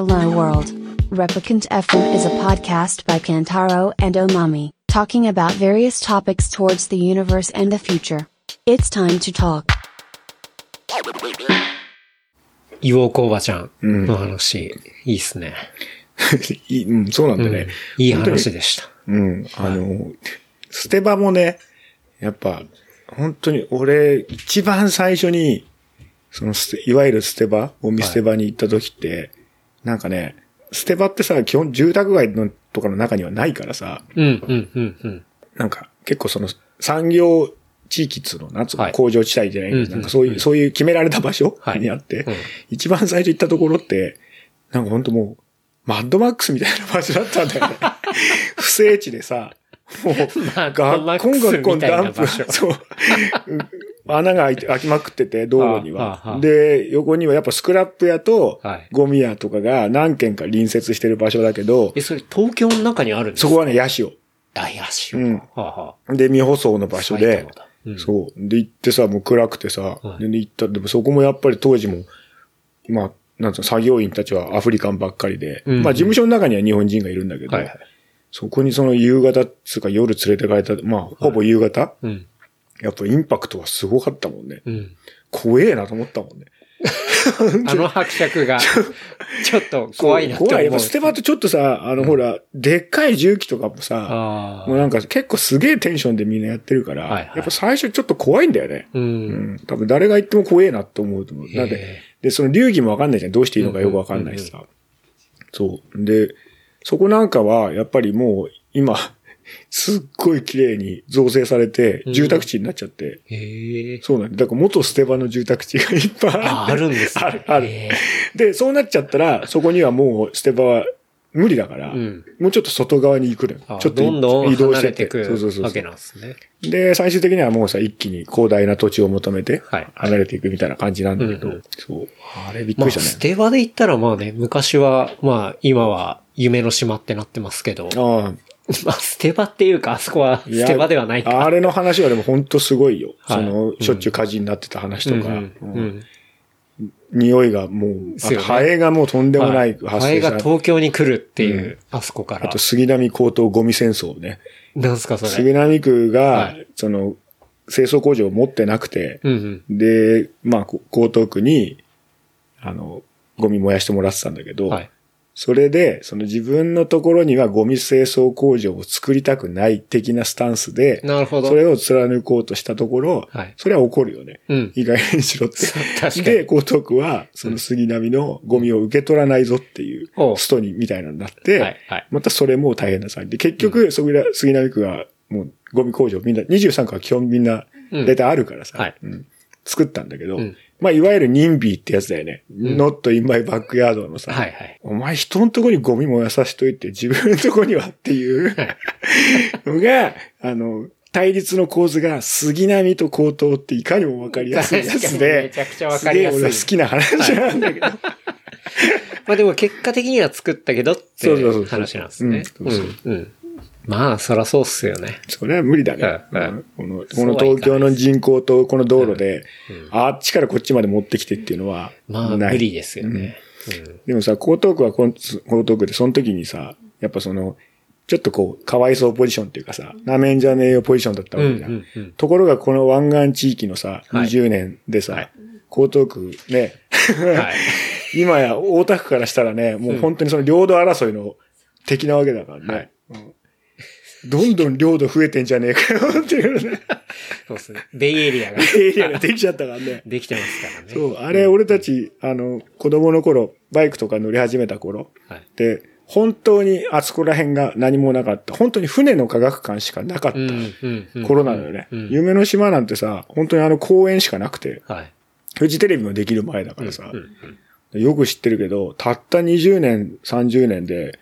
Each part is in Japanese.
Hello World. Replicant FM is a podcast by Kantaro and Omami, talking about various topics towards the universe and the future. It's time to talk. イウォークおばちゃんの話、いいっすね。いいうん、そうなんだね。いい話でした。うん。あの、捨て場もね、やっぱ、本当に俺、一番最初に、そのいわゆる捨て場、ゴミ捨て場に行った時って、なんかね、捨て場ってさ、基本住宅街のとかの中にはないからさ、うん、うん、うん、うん。なんか結構その産業地域っつうの、なんつうの、はい工場地帯じゃないけど、うんなんかそういう、そういう決められた場所はいにあって、うん一番最初行ったところって、なんかほんともう、マッドマックスみたいな場所だったんだよね。不整地でさ、もう、マッドマックスガッコンガッコンみたいなダンプ、場所そう。穴が開いて、開きまくってて、道路には。で、横にはやっぱスクラップ屋とはい。ゴミ屋とかが何軒か隣接してる場所だけど、え、それ東京の中にあるんですか？そこはね、ヤシオ。あ、やしうん。で、未舗装の場所で。そう。で、行ってさ、もう暗くてさ、はい。で、行った、でもそこもやっぱり当時も、まあ、なんつうの、作業員たちはアフリカンばっかりで、うんまあ事務所の中には日本人がいるんだけど。そこにその夕方っつうか夜連れてかれた、まあ、ほぼ夕方、うん。やっぱインパクトはすごかったもんね。うん。怖えなと思ったもんね。あの伯爵が、ちょっと怖いなって思う。怖い。やっぱステバってちょっとさ、あの、ほら、でっかい重機とかもさ。もうなんか結構すげえテンションでみんなやってるから、はいはいやっぱ最初ちょっと怖いんだよね。う。うんん。多分誰が言っても怖えなって思うと思う。だってへ、で、その流儀もわかんないじゃん。どうしていいのかよくわかんないしさ。そう。で、そこなんかは、やっぱりもう、今、すっごい綺麗に造成されて、住宅地になっちゃって、へえ。そうなんだ。だから元捨て場の住宅地がいっぱいあ、あるんですね。ある、ある。へで、そうなっちゃったら、そこにはもう捨て場は無理だから、うんもうちょっと外側に行くのよあ。ちょっと移動離してって。そうそうそうわけなんですね。で、最終的にはもうさ、一気に広大な土地を求めてはい、離れていくみたいな感じなんだけど、うんうんそう。あれびっくまあ、りしたね。捨て場で言ったらまあね、昔は、まあ、今は夢の島ってなってますけど、あ まあ、捨て場っていうか、あそこは捨て場ではないか。あれの話はでも本当すごいよ。はいその、しょっちゅう火事になってた話とか、うんうんううんん匂いがもう、ねハエがもうとんでもないはハエが。東京に来るっていう、あそこからあと、。杉並高等ゴミ戦争ね。なんすか、それ。杉並区はがい、その、清掃工場を持ってなくて、うんうん。で、まあ、こ江東区に、あの、ゴミ燃やしてもらってたんだけど、はい。それで、その自分のところにはゴミ清掃工場を作りたくない的なスタンスで、なるほど。それを貫こうとしたところ、はい。それは怒るよね。うん。意外にしろって。確かに。で、江東区は、その杉並のゴミを受け取らないぞっていうストにみたいなのになって、はいはい。またそれも大変な騒ぎで、結局、杉並杉並区はもうゴミ工場みんな、23区は基本みんな、うん。大体あるからさ、はい。うん。作ったんだけど、うんまあ、いわゆるニンビーってやつだよね。not in my backyard のさ、はいはい。お前人のとこにゴミ燃やさしといて自分のとこにはっていうのが、あの、対立の構図が杉並と高等っていかにもわかりやすいやつ確かにめで、ちゃくちゃわかりやすいげえ俺好きな話なんだけど。まあでも結果的には作ったけどってそうそうそういう話なんですね。うんそううん。うん。まあ、そらそうっすよね。それは無理だね。うんうんうんこの東京の人口とこの道路で、うんあっちからこっちまで持ってきてっていうのは、まあ、ない無理ですよね。でもさ、江東区はこん江東区でその時にさ、やっぱその、ちょっとこう、かわいそうポジションっていうかさ、なめんじゃねえよポジションだったわけじゃん。うんうんうんところがこの湾岸地域のさ、はい20年でさ、はい江東区ね。今や大田区からしたらね、もう本当にその領土争いの敵なわけだからね。はいうんどんどん領土増えてんじゃねえかよっていうね、そうですね。ベイエリアがエリアができちゃったからね。できてますからね。そう、あれ俺たち、あの、子供の頃、バイクとか乗り始めた頃、はい。で、本当にあそこら辺が何もなかった。本当に船の科学館しかなかった。頃なのよね。うん夢の島なんてさ、本当にあの公園しかなくて、はい。フジテレビもできる前だからさ、よく知ってるけど、たった20年、30年で、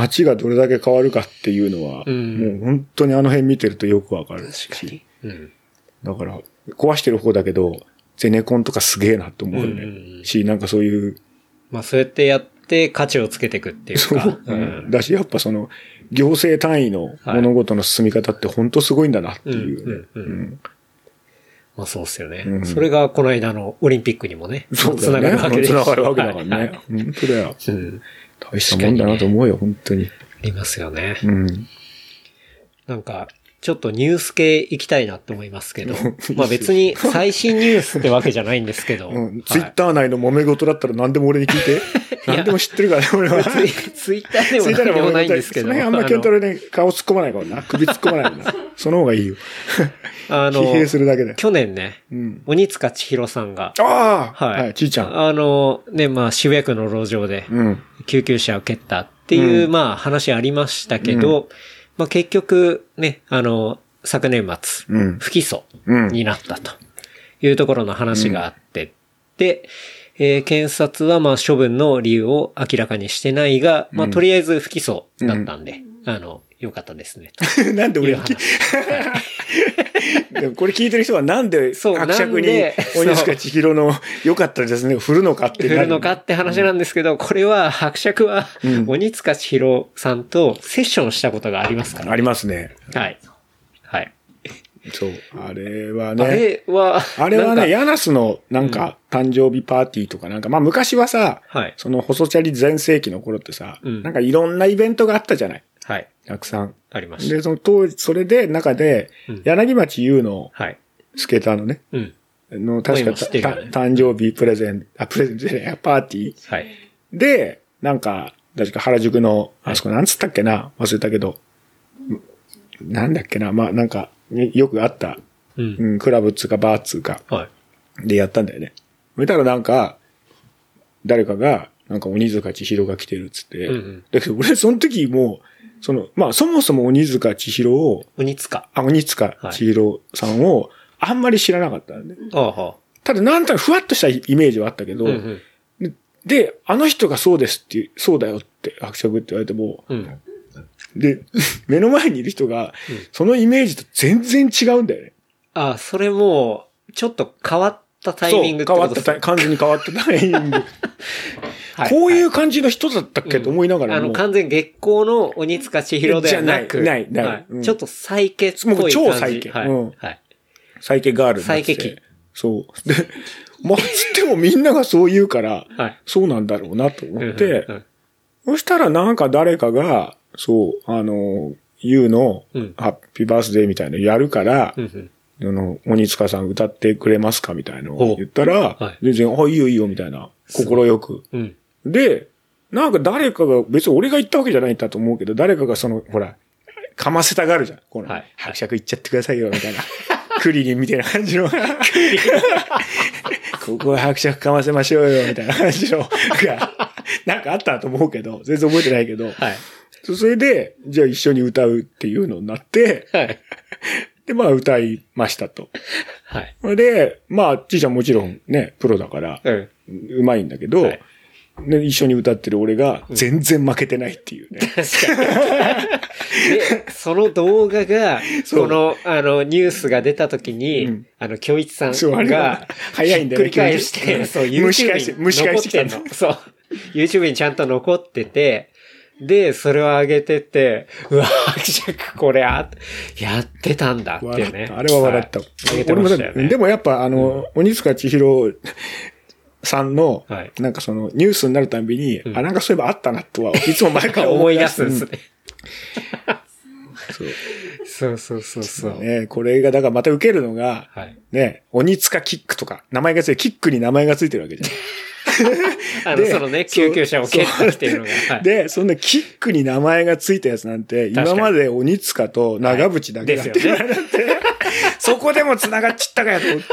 街がどれだけ変わるかっていうのは、うんもう本当にあの辺見てるとよくわかるし。確かに。うん。だから、壊してる方だけど、ゼネコンとかすげえなと思うよね。うんし、なんかそういう、まあ、そうやってやって価値をつけていくっていうそう、か。うんだし、やっぱその、行政単位の物事の進み方って本当すごいんだなっていうね。うんまあそうっすよね。うんそれがこの間のオリンピックにもね、そうだつなが。るわけですつながるわけだからはいね。本当だよ。うん。大したもんだなと思うよ、本当に。ありますよね。うん。なんか、ちょっとニュース系行きたいなって思いますけど、まあ別に最新ニュースってわけじゃないんですけど、うん。はいツイッター内の揉め事だったら何でも俺に聞いて。何でも知ってるからね、俺は。ツイッターでもツイッター何でもないんですけど、その辺あんまケントロね、顔突っ込まないからな。首突っ込まないからな。その方がいいよ。あの、疲弊するだけで。去年ね、うん。鬼塚千尋さんが、ああはい。はい、ちいちゃん。あの、ね、まあ渋谷区の路上でうん。救急車を蹴ったっていう、うんまあ話ありましたけど、まあ結局ね、あの、昨年末、うん。不起訴うん。になったというところの話があって、で、えー検察はまあ処分の理由を明らかにしてないが、まあとりあえず不起訴だったんで、あの、よかったですね。なんで俺に話。でもこれ聞いてる人はなんでそう伯爵に鬼塚千尋の良かったですね、振るのかって振るのかって話なんですけど、これは伯爵はうん鬼塚千尋さんとセッションしたことがありますから。ありますね。はい。はい。そう。あれはあね。れは、あれはね、ヤナスのなんか誕生日パーティーとかなんか、まあ昔はさ、はい。その細チャリ全盛期の頃ってさ、うんなんかいろんなイベントがあったじゃないはい。たくさん。ありました。で、その当時、それで中でうん、柳町優のはい。スケーターのね、うん。の確かねた誕生日プレゼン、あ、プレゼンじゃないパーティーはい。で、なんか、確か原宿の、あそこなんつったっけな？忘れたけど、なんだっけな？まあなんか、ねよくあった、うん。うん、クラブっつうかバーっつうか、はい。でやったんだよね。そしたらなんか、誰かが、なんか鬼塚千尋が来てるっつって、うんうんだけど俺その時もう、その、まあそもそも鬼塚千尋を、鬼塚。あ、鬼塚千尋さんをあんまり知らなかったんで、はただなんとなくふわっとしたイメージはあったけど、あ。うんうん。で、あの人がそうですっていう、そうだよって、伯爵って言われても、うん。で、目の前にいる人が、そのイメージと全然違うんだよね。ああ、それもう、ちょっと変わったタイミングってそう変わった完全に変わったタイミング。はい。こういう感じの人だったっけと思いながらも。あの、完全月光の鬼塚千尋ではなく、じゃないないない。ちょっとサイケっぽい感じ。もう超サイケ。はい。サイケガールサイケ期そう。で、まあ、つってもみんながそう言うから、はい。そうなんだろうなと思って、うんうんそしたらなんか誰かが、そう、あの、ゆうのうん。ハッピーバースデーみたいなのやるから、うんうん。あの、鬼塚さん歌ってくれますかみたいなのを言ったら、はい。全然、あ、いいよいいよみたいな、心よく。うん。で、なんか誰かが、別に俺が言ったわけじゃないんだと思うけど、誰かがその、ほら、かませたがるじゃん。この、はい伯爵言っちゃってくださいよ、みたいな。クリリンみたいな感じの。ここは伯爵かませましょうよ、みたいな感じの。がなんかあったと思うけど、全然覚えてないけど。はい。そそれで、じゃあ一緒に歌うっていうのになって、はい。で、まあ歌いましたと。はい。それで、まあ、ちいちゃんもちろんね、プロだから、うん。うまいんだけど、はいね、一緒に歌ってる俺が全然負けてないっていうね。確かに。で、その動画が、この、あの、ニュースが出た時に、うんあの、京一さんがが、早いんだよね。繰り返して、そう、YouTube に残っててんの。そう。YouTube にちゃんと残ってて、で、それを上げてて、うわ、伯爵これあ、やってたんだっていうね。あれは笑った。はい上げてましたよね。でもやっぱあの、鬼塚千尋さんの、はいなんかそのニュースになるたびに、んあ、なんかそういえばあったなとは、いつも前から 思い出すんですうんね。そうそうそうそうそう。ね、これが、だからまた受けるのが、はい。ね、鬼塚キックとか、名前がついて、キックに名前がついてるわけじゃん。あの、でそのね、救急車を蹴ったっていうのが。はいで、そんなキックに名前がついたやつなんて、今まで鬼塚と長渕だけだって、そこでも繋がっちったかやと思って。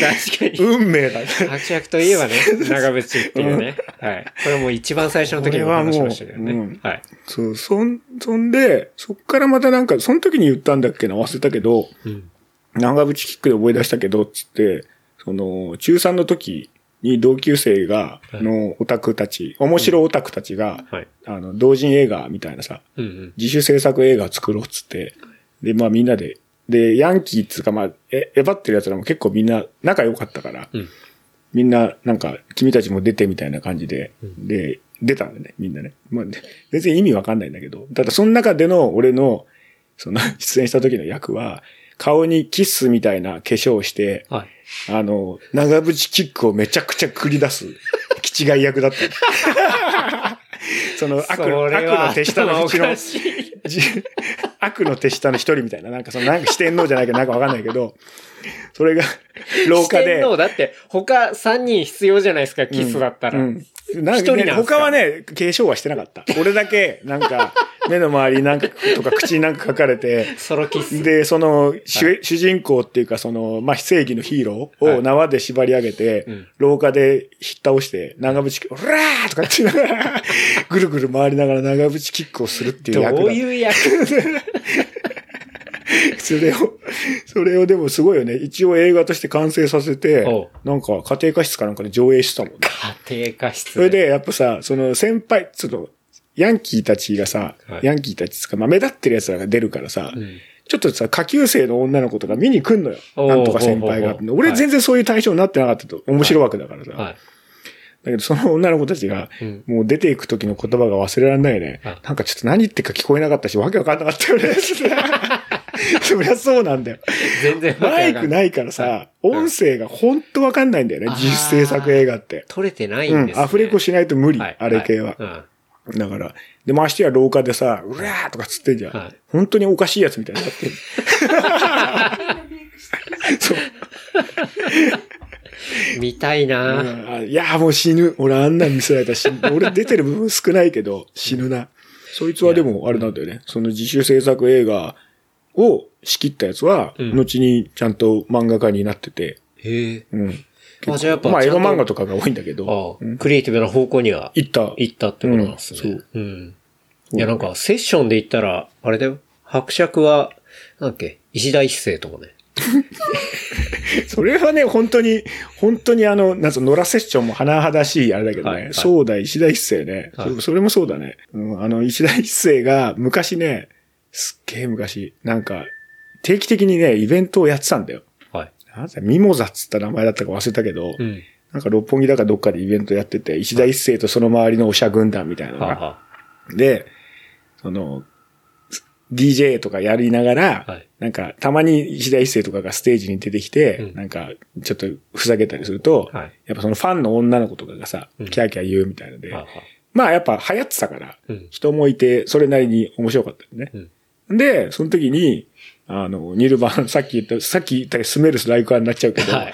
確かに。運命だ。伯爵といえばね、長渕っていうね。はい。これもう一番最初の時にも話しましたけどね。はもううんはい。そう、そん、そんで、そっからまたなんか、その時に言ったんだっけな、忘れたけど、うん。長渕キックで思い出したけど、つって、その、中3の時に同級生が、はいのオタクたち、面白オタクたちが、はい。あの、同人映画みたいなさ、うんうん。自主制作映画作ろうっつって、で、まあみんなで、で、ヤンキーっつうか、まあ、え、えばってる奴らも結構みんな仲良かったから、うんみんな、なんか、君たちも出てみたいな感じで、で、出たんだね、みんなね。まあ、で別に意味わかんないんだけど、ただその中での俺の、その、出演した時の役は、顔にキスみたいな化粧をして、はい。あの、長渕キックをめちゃくちゃ繰り出す、気違い役だった。その悪の、悪の手下のうちの頭おか、しいじ悪の手下の一人みたいな、なんかその、なんか四天王じゃないけど、なんかわかんないけど、それが、廊下で四天、王だって、他3人必要じゃないですか、キスだったら。うん。なん一か？他はね、継承はしてなかった。俺だけ、なんか、目の周りになんか、とか口になんか書かれて、ソロキス。で、その、主主人公っていうか、その、まあ、正義のヒーローを縄で縛り上げて、うん廊下で引っ倒して、長渕キック、オラーとかって言いながら、ぐるぐる回りながら長渕キックをするっていうど役だういう役？それを、それをでもすごいよね。一応映画として完成させてなんか家庭科室かなんかで上映してたもんね。家庭科室。それで、やっぱさ、その先輩、ちょっと、ヤンキーたちがさ、はいヤンキーたちつか、まあ、目立ってる奴らが出るからさ、うんちょっとさ、下級生の女の子とか見に来んのよ。なんとか先輩が俺全然そういう対象になってなかったと。面白枠だからさ。はい。だけどその女の子たちがうん、もう出ていく時の言葉が忘れられないねはい。なんかちょっと何言ってるか聞こえなかったし、わけわかんなかったよね。そりゃそうなんだよ。全然マイクい。ないからさ、音声がほんとわかんないんだよね自主制作映画って。取れてないうんんです、ね。アフレコしないと無理。はいあれ系は。うんだから、で、ましてや廊下でさ、うわーとかつってんじゃん。はい本当におかしいやつみたいになってる。そう。見たいな、うんあいやーもう死ぬ。俺あんなん見せられたら死ぬ。俺出てる部分少ないけど、死ぬな。そいつはでも、あれなんだよね。その自主制作映画を仕切ったやつは、うん後にちゃんと漫画家になってて、へえ。うん。あじゃあやっぱまあ、エちゃんとロ漫画とかが多いんだけあど、あ、クリエイティブな方向には行った。行ったってことなんですね。うんそううん。いや、なんか、セッションで言ったら、あれだよ。伯爵は、なんだっけ、石田一世とかね。それはね、本当に、本当にあの、なんつうの、野良セッションも甚だしいあれだけどね。はいはいそうだ、石田一世ね、はいそ。それもそうだね。うん、あの、石田一世が昔ね、すっげえ昔、なんか、定期的にね、イベントをやってたんだよ。はい。なんだミモザっつった名前だったか忘れたけど、うん。なんか六本木だかどっかでイベントやってて、石田一世とその周りのおしゃ軍団みたいなのが。はあ、はで、その、DJ とかやりながら、はいなんか、たまに石田一世とかがステージに出てきて、うんなんか、ちょっとふざけたりすると、はいやっぱそのファンの女の子とかがさ、うんキャーキャー言うみたいので、あ、はあ、はまあやっぱ流行ってたから、うん人もいて、それなりに面白かったよね。で、その時に、あの、ニルバーナ、さっき言った、さっき言ったスメルスライクアになっちゃうけど、あ。はい。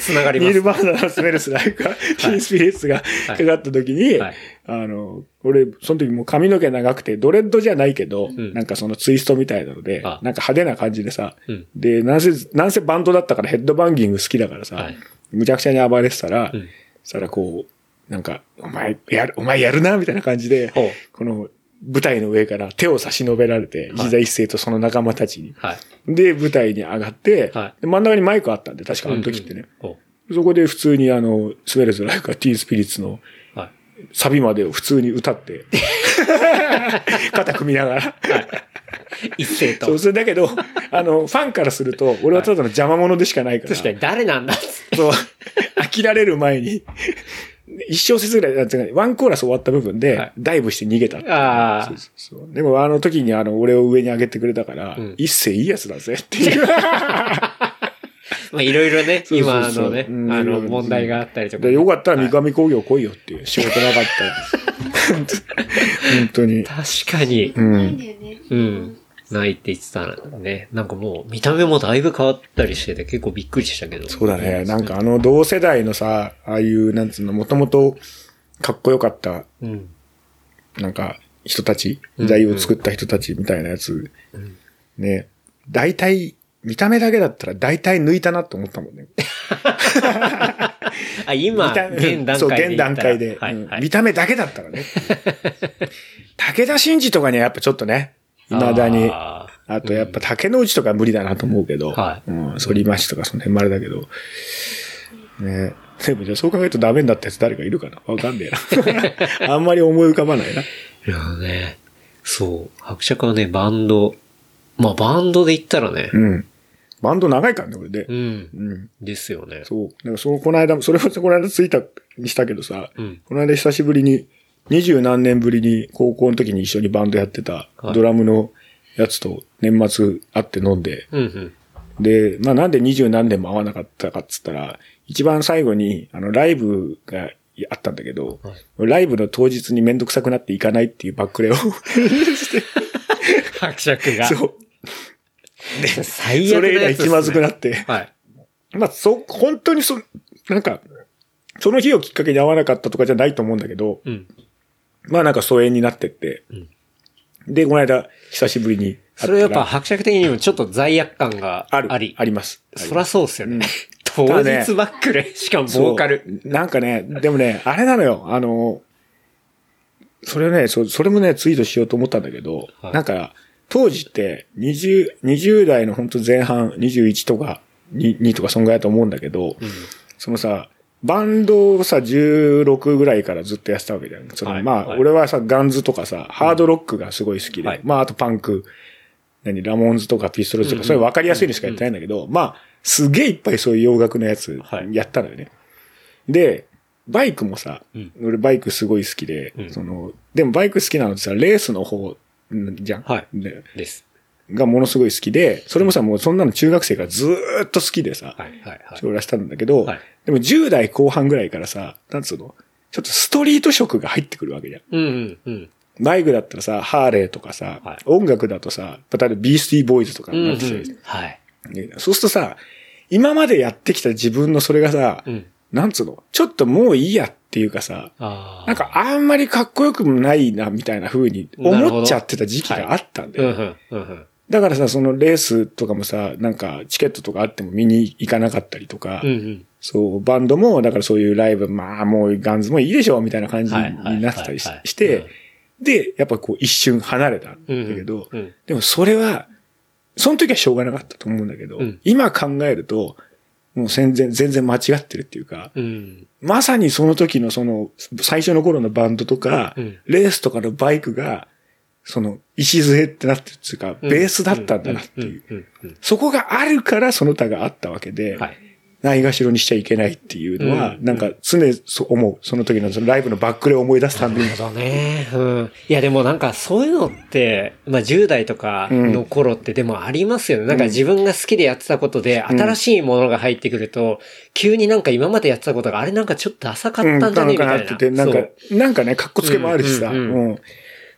つながります。ニルバーナのスメルスライクーンスピリッツがかかった時に、はい。あの、俺、その時もう髪の毛長くて、ドレッドじゃないけど、ん。なんかそのツイストみたいなので、あ。なんか派手な感じでさ、うん。で、なんせ、なんせバンドだったからヘッドバンギング好きだからさ、はい。むちゃくちゃに暴れてたら、うん。そしたらこう、なんか、お前、やる、お前やるな、みたいな感じでこの舞台の上から手を差し伸べられて、石田一世とその仲間たちに。はい。で、舞台に上がって、はいで真ん中にマイクあったんで、確かあの時ってね。ほそこで普通にあの、スメルズ・ライカ・ティーン・スピリッツのう。はい。サビまでを普通に歌って、肩組みながら。一斉と。そうするだけど、あの、ファンからすると、俺はただの邪魔者でしかないから。確かに誰なんだっつってそう、飽きられる前に、一小節ぐらい、なんていうかワンコーラス終わった部分で、はいダイブして逃げたああそうそうそうでもあの時にあの、俺を上に上げてくれたから、うん一世いいやつだぜっていう。まあいろいろね、今 そうのね、うんあの問題があったりとかで。よかったら三上工業来いよっていう仕事なかったら。本当に。確かに、うん。うん。ないって言ってたらね。なんかもう見た目もだいぶ変わったりしてて結構びっくりしたけど。そうだね。なんかあの同世代のさ、ああいう、なんつうの、もともとかっこよかった、うん。なんか、人たち、時代を作った人たちみたいなやつ、ね、大体、見た目だけだったら大体抜いたなと思ったもんね。あ、今、現段そう、階で言ったら。現段階で、はい、うんはい。見た目だけだったらね。武田真治とかにはやっぱちょっとね、未だに。ああとやっぱ竹之内とかは無理だなと思うけど、はいうん、反町とかその辺もあれだけど、ね。でもじゃあそう考えるとダメになったやつ誰かいるかな？わかんねえな。あんまり思い浮かばないな。ーいやね、そう。伯爵はね、バンド、まあバンドで言ったらね、うん。バンド長いからね、俺でう。ん。うん。ですよね。そう。なんかそう、この間、それもこの間ツイッターにしたけどさ、うんこの間久しぶりに、二十何年ぶりに高校の時に一緒にバンドやってたはいドラムのやつと年末会って飲んで、うんうん。で、まあなんで二十何年も会わなかったかっつったら、一番最後に、あの、ライブがあったんだけど、ライブの当日にめんどくさくなって行かないっていうバックレを、伯爵が。そう。最それ以悪なやつっすね来気まずくなって、はい。まあ、そ、本当にそ、なんか、その日をきっかけに会わなかったとかじゃないと思うんだけど、うん。まあなんか疎遠になってって、で、この間、久しぶりに。それやっぱ伯爵的にもちょっと罪悪感がある。あり。あります。そらそうっすよね。うん当日バックレ、しかもボーカル。なんかね、でもね、あれなのよ。あの、それね、そそれもね、ツイートしようと思ったんだけど、はいなんか、当時って、20、20代の本当前半、21とか、2, 2とかそんぐらいだと思うんだけど、そのさ、バンドをさ、16ぐらいからずっとやってたわけじゃん。そのはい。まあ、はい。俺はさ、ガンズとかさ、ハードロックがすごい好きで、はい。まあ、あとパンク、何、ラモンズとかピストルズとか、それ分かりやすいのしかやってないんだけど、まあ、すげえいっぱいそういう洋楽のやつはいやったのよね。で、バイクもさ、うん。俺バイクすごい好きで、うん。その、でもバイク好きなのってさ、レースの方んじゃん。はい。でです。がものすごい好きで、それもさ、もうそんなの中学生からずーっと好きでさ、はい、はい、はい。それはしたんだけど、はいでも10代後半ぐらいからさ、なんつうのちょっとストリート色が入ってくるわけじゃん。うん、うん、うん。バイクだったらさ、ハーレーとかさ、はい音楽だとさ、例えばビースティーボーイズとかうん、うになってき。はい。ねそうするとさ、今までやってきた自分のそれがさ、うん。なんつうのちょっともういいやっていうかさ。なんかあんまりかっこよくもないな、みたいな風に思っちゃってた時期があったんだうん、よ。だからさ、そのレースとかもさ、なんかチケットとかあっても見に行かなかったりとか、うん、うん。そう、バンドも、だからそういうライブ、まあもうガンズもいいでしょ、みたいな感じになってたりして、で、やっぱこう一瞬離れたんだけど、うん。うん。でもそれは、その時はしょうがなかったと思うんだけど、うん。今考えると、もう全然、全然間違ってるっていうか、うん。まさにその時のその、最初の頃のバンドとか、うん。レースとかのバイクが、その、礎ってなってるっていうか、ベースだったんだなっていう。うん。うん。そこがあるからその他があったわけで、はい。ないがしろにしちゃいけないっていうのは、うんなんか常そう思う。その時のそのライブのバックレを思い出すたんびになる。ほどね。うん。いやでもなんかそういうのって、まあ10代とかの頃ってでもありますよね。なんか自分が好きでやってたことで新しいものが入ってくると、急になんか今までやってたことがあれなんかちょっと浅かっうん、たんじゃね？なんかみたな。ないってて、なんかなんかね、格好つけもあるしさ、うんうんうん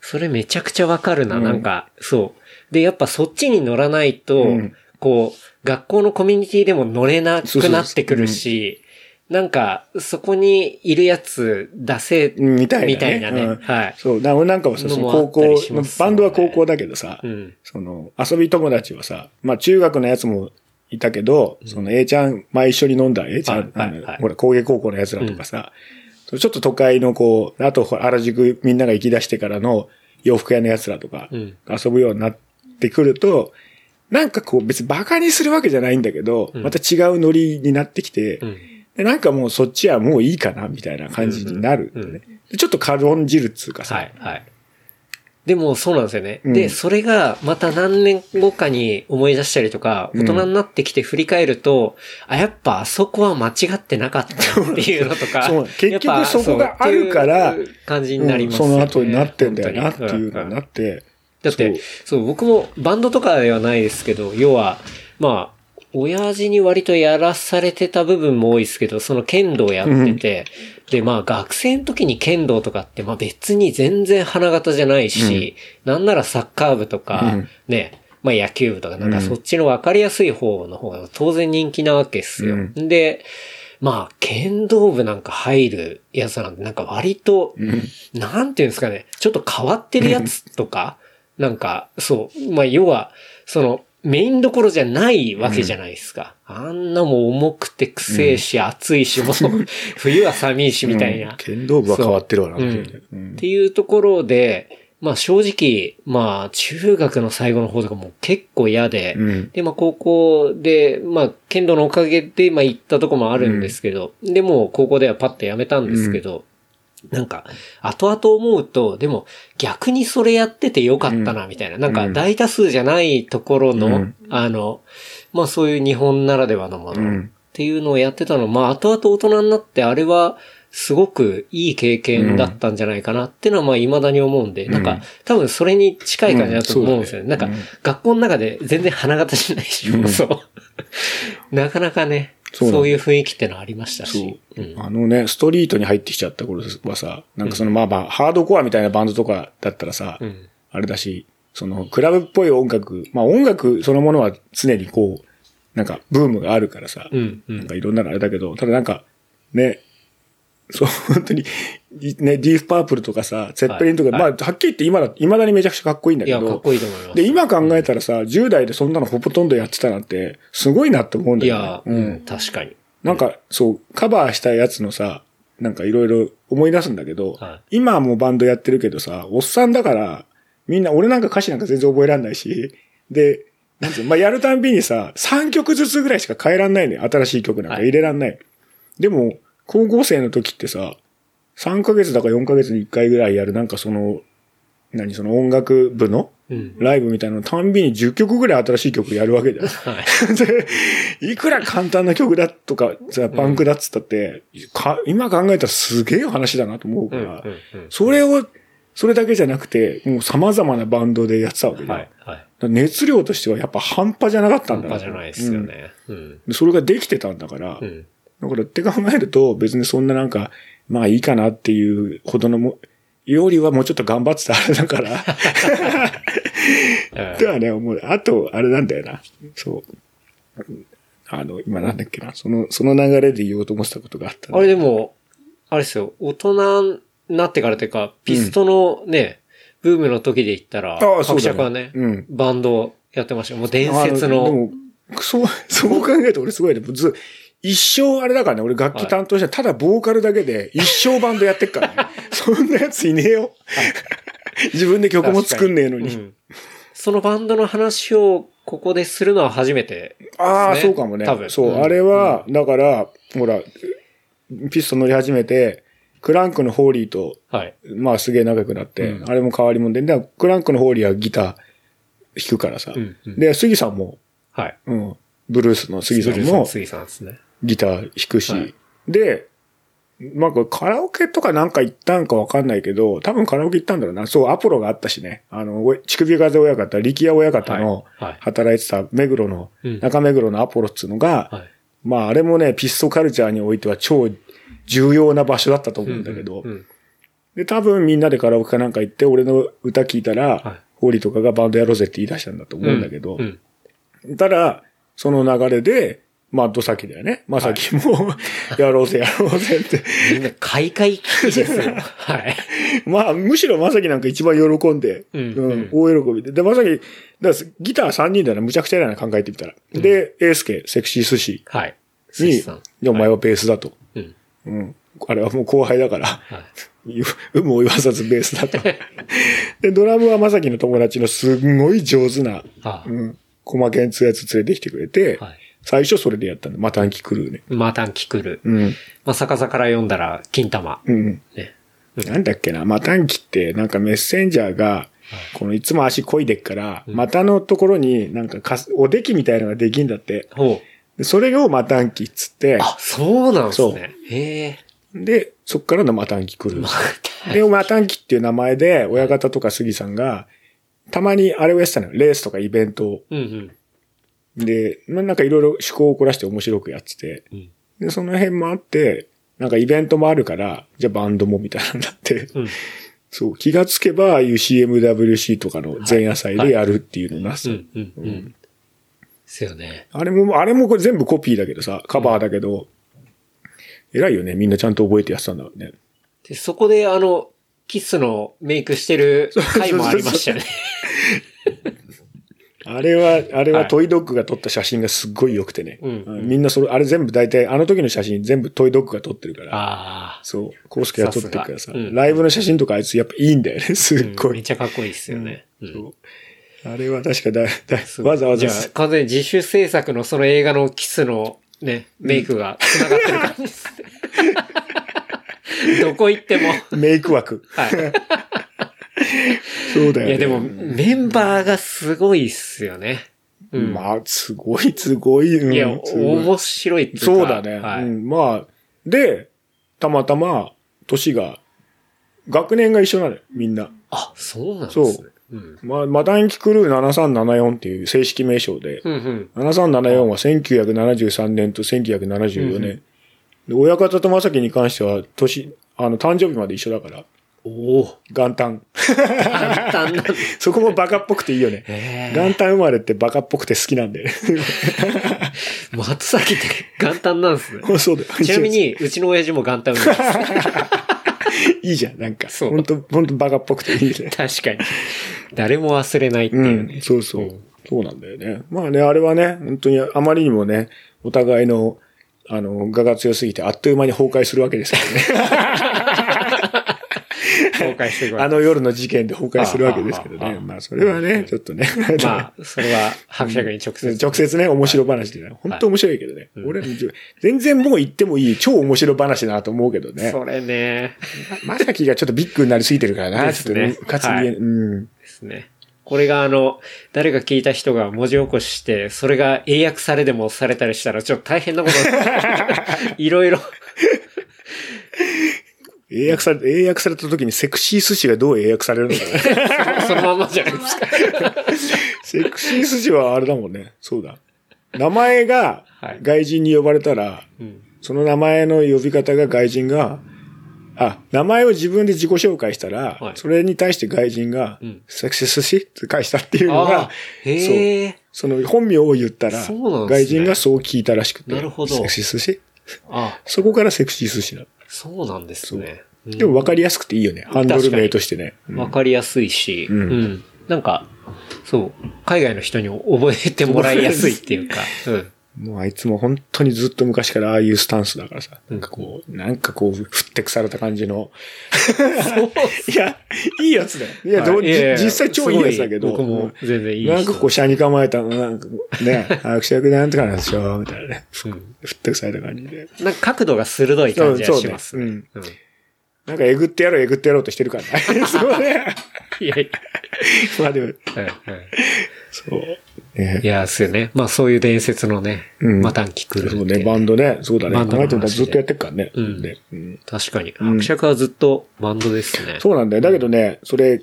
それめちゃくちゃわかるな、うん。なんか、そう。で、やっぱそっちに乗らないと、うん。こう、学校のコミュニティでも乗れなくなってくるし、なんか、そこにいるやつ出せ、うんみたいなね。みたいなね。うん。はい。そう、だからなんかはさ、その高校ね。バンドは高校だけどさ、うん。その、遊び友達はさ、まあ中学のやつもいたけど、その A ちゃん、前一緒に飲んだ A ちゃん、はいはいはい。あのほら、工芸高校のやつらとかさ、ちょっと都会のこう、あと原宿みんなが行き出してからの洋服屋のやつらとか、うん。遊ぶようになってくると、なんかこう別にバカにするわけじゃないんだけど、ん。また違うノリになってきて、うん。でなんかもうそっちはもういいかな、みたいな感じになるんだよね、でちょっと軽んじるっつうかさ、はい、はい。でもそうなんですよね。うんで、それがまた何年後かに思い出したりとか、うん大人になってきて振り返ると、あ、やっぱあそこは間違ってなかったなっていうのとか。そう結局やっぱそこがあるから感じになりますよね。うんその後になってんだよなっていうのになっって、だって、そう僕もバンドとかではないですけど、要は、まあ、親父に割とやらされてた部分も多いですけど、その剣道やってて、で、まあ学生の時に剣道とかって、まあ別に全然花形じゃないし、なんならサッカー部とか、うん。ね、まあ野球部とか、なんかそっちの分かりやすい方の方が当然人気なわけですよ。うで、まあ、剣道部なんか入るやつなんて、なんか割と、なんていうんですかね、ちょっと変わってるやつとか、なんか、そう、まあ要は、その、メインどころじゃないわけじゃないですか。あんなもん重くてくせえし、暑いし、もう、冬は寒いし、みたいな。うん。剣道部は変わってるわな、っていう。うん。っていうところで、まあ正直、まあ中学の最後の方とかも結構嫌で、うん。で、まあ高校で、まあ剣道のおかげで、まあ行ったとこもあるんですけど、でもう高校ではパッとやめたんですけど、なんか、後々思うと、でも逆にそれやっててよかったな、みたいな。なんか大多数じゃないところの、うん。あの、まあそういう日本ならではのもの、うん。っていうのをやってたの、まあ後々大人になってあれはすごくいい経験だったんじゃないかなっていうのはまあ未だに思うんで、なんか多分それに近い感じだと思うんですよね。なんか学校の中で全然花形じゃないし、そう。なかなかね、そうそういう雰囲気ってのはありましたし。う。ん。あのね、ストリートに入ってきちゃった頃はさ、なんかそのまあまあ、ハードコアみたいなバンドとかだったらさ、ん。あれだし、その、クラブっぽい音楽、まあ音楽そのものは常にこう、なんかブームがあるからさ、うんうん。なんかいろんなのあれだけど、ただなんか、ね、そう、本当に、ね、ディープパープルとかさ、セッペリンとか、はいまあ、はっきり言って今だ、未だにめちゃくちゃかっこいいんだいや、けど、かっこいいと思います。で、今考えたらさ、10代でそんなのほとんどやってたなんて、すごいなって思うんだよね。いや、うん、確かに。なんか、そう、カバーしたやつのさ、なんかいろいろ思い出すんだけど、は今はもうバンドやってるけどさ、おっさんだから、みんな、俺なんか歌詞なんか全然覚えらんないし、で、なんつうのまあ、やるたんびにさ、3曲ずつぐらいしか変えらんないね。新しい曲なんか入れらんない。でも、高校生の時ってさ、3ヶ月だか4ヶ月に1回ぐらいやる、なんかその、何、その音楽部のうん。ライブみたいなのたんびに10曲ぐらい新しい曲やるわけじゃん。はい。で、いくら簡単な曲だとか、さ、パンクだっつったって、か今考えたらすげえ話だなと思うから、うんうんうんそれを、それだけじゃなくて、もう様々なバンドでやってたわけじゃん。はい。はい。熱量としてはやっぱ半端じゃなかったんだ半端じゃないですよね。うん。うんそれができてたんだから、うん。だからって考えると別にそんななんか、まあいいかなっていうほどのも、よりはもうちょっと頑張ってたあれだから、ではね、思う。あと、あれなんだよな。そう。あの、今なんだっけな。その、その流れで言おうと思ってたことがあったなあれでも、あれですよ、大人になってからというか、ピストのね、ブームの時で言ったら、ああそ爵はね、うんバンドやってましたよ。もう伝説の。そう、そう考えると俺すごいね。ず一生あれだからね、俺楽器担当して、ただボーカルだけで一生バンドやってっからね。そんなやついねえよ。自分で曲も作んねえのに。うんそのバンドの話をここでするのは初めて。ああ、ねそうかもね。多分そう、うんあれは、だから、ほら、ピストン乗り始めて、クランクのホーリーと、はい。まあすげえ仲良くなって、うんあれも変わりもんで、でクランクのホーリーはギター弾くからさ。うんうんで、杉さんも、はい。うん、ブルースの杉さんも杉さんですね。ギター弾くし、はい。で、なんかカラオケとかなんか行ったんかわかんないけど、多分カラオケ行ったんだろうな。そう、アポロがあったしね。あの、お乳首風親方、力也親方の働いてた目黒の、うん。中目黒のアポロっつうのが、はい。まああれもね、ピストカルチャーにおいては超重要な場所だったと思うんだけど、うんうんで、多分みんなでカラオケかなんか行って、俺の歌聞いたら、はい。ホーリーとかがバンドやろうぜって言い出したんだと思うんだけど、うん。ただ、その流れで、まあ、どさきだよね。まさきも、やろうぜ、やろうぜって。みんな開会期ですよ。はい。まあ、むしろまさきなんか一番喜んで、うんうん大喜びで。で、まさき、だギター3人だよな、むちゃくちゃだよな、考えてみたら。で、エースケ、セクシー寿司はい。にで、お前はベースだと。うん。うん。あれはもう後輩だから、はい。有無を言わさずベースだと。で、ドラムはまさきの友達のすんごい上手な、あうん、コマケンつうやつ連れてきてくれて、はい。最初それでやったんだ。マタンキクルーね。マタンキクル。うん。まあ、逆さから読んだら、金玉。うん。ね。なんだっけな、マタンキってなんかメッセンジャーが、このいつも足漕いでっから、股のところになんかかすおできみたいのができんだって。ほう。でそれをマタンキっつって、あ、そうなんですね。へえ。で、そっからのマタンキ来る。で、マタンキっていう名前で、親方とか杉さんが、たまにあれをやってたのよ。レースとかイベントを。うんうん。で、まあなんかいろいろ趣向を凝らして面白くやってて、うんで、その辺もあって、なんかイベントもあるから、じゃあバンドもみたいなんだって、うん。そう、気がつけば、ああいう CMWC とかの前夜祭でやるっていうのな、うんうんうん。ですよね。あれも、あれもこれ全部コピーだけどさ、カバーだけど、偉いよね。みんなちゃんと覚えてやってたんだろうね。で、そこであの、キスのメイクしてる回もありましたよね。あれは、あれははいトイドッグが撮った写真がすっごい良くてね。うんみんなそれ、あれ全部大体、あの時の写真全部トイドッグが撮ってるから。ああ。そう。コウスケが撮ってるからさ、うんライブの写真とかあいつやっぱいいんだよね。すっごい。めっちゃかっこいいですよね。うんそうあれは確かだ、だわざわざ完全に自主制作のその映画のキスのね、メイクが繋がってる感じですね。どこ行っても。メイク枠。はい。そうだよね。いや、でも、メンバーがすごいっすよね。うん。まあ、すごい、すごい。うんいや、面白いっていうかそうだね。はい。うん、まあ、で、たまたま、年が、学年が一緒なのよ、みんな。あ、そうなんですね。そううん。ま、マダンキクルー7374っていう正式名称で、うんうん。7374は1973年と1974年。で親方と正樹に関しては、年、あの、誕生日まで一緒だから、おお元旦。簡単な。そこもバカっぽくていいよね。へー元旦生まれってバカっぽくて好きなんで。松崎って元旦なんですね。そうだよ。ちなみに、うちの親父も元旦生まれです。いいじゃん、なんか。そう本当本当バカっぽくていいね。確かに。誰も忘れないっていうね。うん、そうそう。そうなんだよね。まあね、あれはね、本当にあまりにもね、お互いの、あの、画が強すぎて、あっという間に崩壊するわけですからね。公開してくあの夜の事件で崩壊するわけですけどね。まあ、それはね、ちょっとね。まあ、それは伯爵に直接。直接ね、面白話でね。本当面白いけどね。俺、全然もう言ってもいい、超面白話だなと思うけどね。それね。まさきがちょっとビッグになりすぎてるからな、ちょっとね、かつに、はいうん。ですね。これがあの、誰か聞いた人が文字起こしして、それが英訳されでもされたりしたら、ちょっと大変なことに いろいろ。英訳され、英訳された時にセクシー寿司がどう英訳されるのかな。そのままじゃないですか。セクシー寿司はあれだもんね。そうだ。名前がはい外人に呼ばれたら、うん。その名前の呼び方が外人が、あ、名前を自分で自己紹介したら、はいそれに対して外人が、うんセクシー寿司って返したっていうのあがあ、、へえ。その本名を言ったら、ね外人がそう聞いたらしくて、なるほどセクシー寿司あ、そこからセクシー寿司なの。そうなんですね。うんでも分かりやすくていいよね。ハンドル名としてね。うんわかりやすいし、うんうん。なんか、そう、海外の人に覚えてもらいやすいっていうか、うん。もうあいつも本当にずっと昔からああいうスタンスだからさ。なんかこう、なんかこう、ふってくされた感じの。いや、いいやつだよ。いや、ど実際超いいやつだけど。僕も全然いい人なんかこう、車に構えた、なんかね、伯爵なんとかなんでしょ、みたいなね。うんふってくされた感じで。なんか角度が鋭い感じがしますね。そうねうんなんかえぐってやろう、えぐってやろうとしてるからね。そうね。いやいまあでも、や、はいはいそう。ねいや、ですよね。まあそういう伝説のね、うんマタンキクルーそうね、バンドね。そうだね。バンドずっとやってるからね。うんでうん確かに。伯爵はずっとバンドですね。そうなんだよ。だけどね、それ、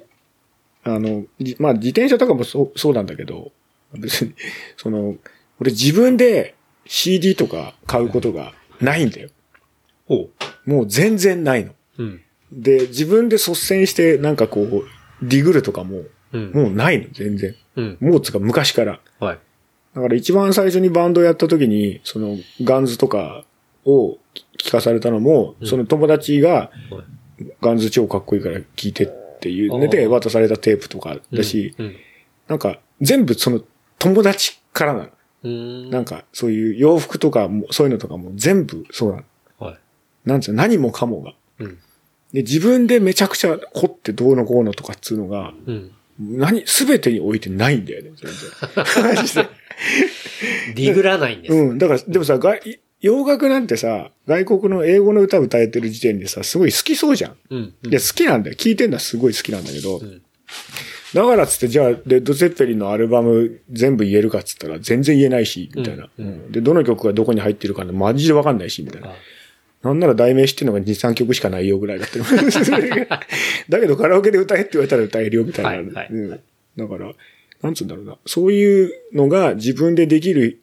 あの、じまあ自転車とかもそう、そうなんだけど、別に、その、俺自分で CD とか買うことがないんだよ。ほもう全然ないの。う。うん。で、自分で率先してなんかこう、ディグルとかも、うん。もうないの、全然。うん。もうつか昔から。はい。だから一番最初にバンドやった時に、その、ガンズとかを聞かされたのも、その友達が、はいガンズ超かっこいいから聞いてっていうので渡されたテープとかだし、うん。なんか全部その友達からなの。うん。なんかそういう洋服とかも、そういうのとかも全部そうなの。はい。なんつうの、何もかもが。うん。で、自分でめちゃくちゃ凝ってどうのこうのとかっつうのが、うん。何、すべてにおいてないんだよね、全然。マジでディグらないんです。うん。だから、でもさ、外洋楽なんてさ、外国の英語の歌歌えてる時点でさ、すごい好きそうじゃん。うん。うんいや、好きなんだよ。聴いてんのはすごい好きなんだけど、んだからっつって、じゃあ、レッド・ゼッペリンのアルバム全部言えるかっつったら全然言えないし、みたいな。うんうんで、どの曲がどこに入ってるかマジでわかんないし、みたいなあ。なんなら題名知ってるのが2、3曲しかないよぐらいだってる。だけどカラオケで歌えって言われたら歌えるよみたいな。はいはいうんだから、なんつうんだろうな。そういうのが自分でできる、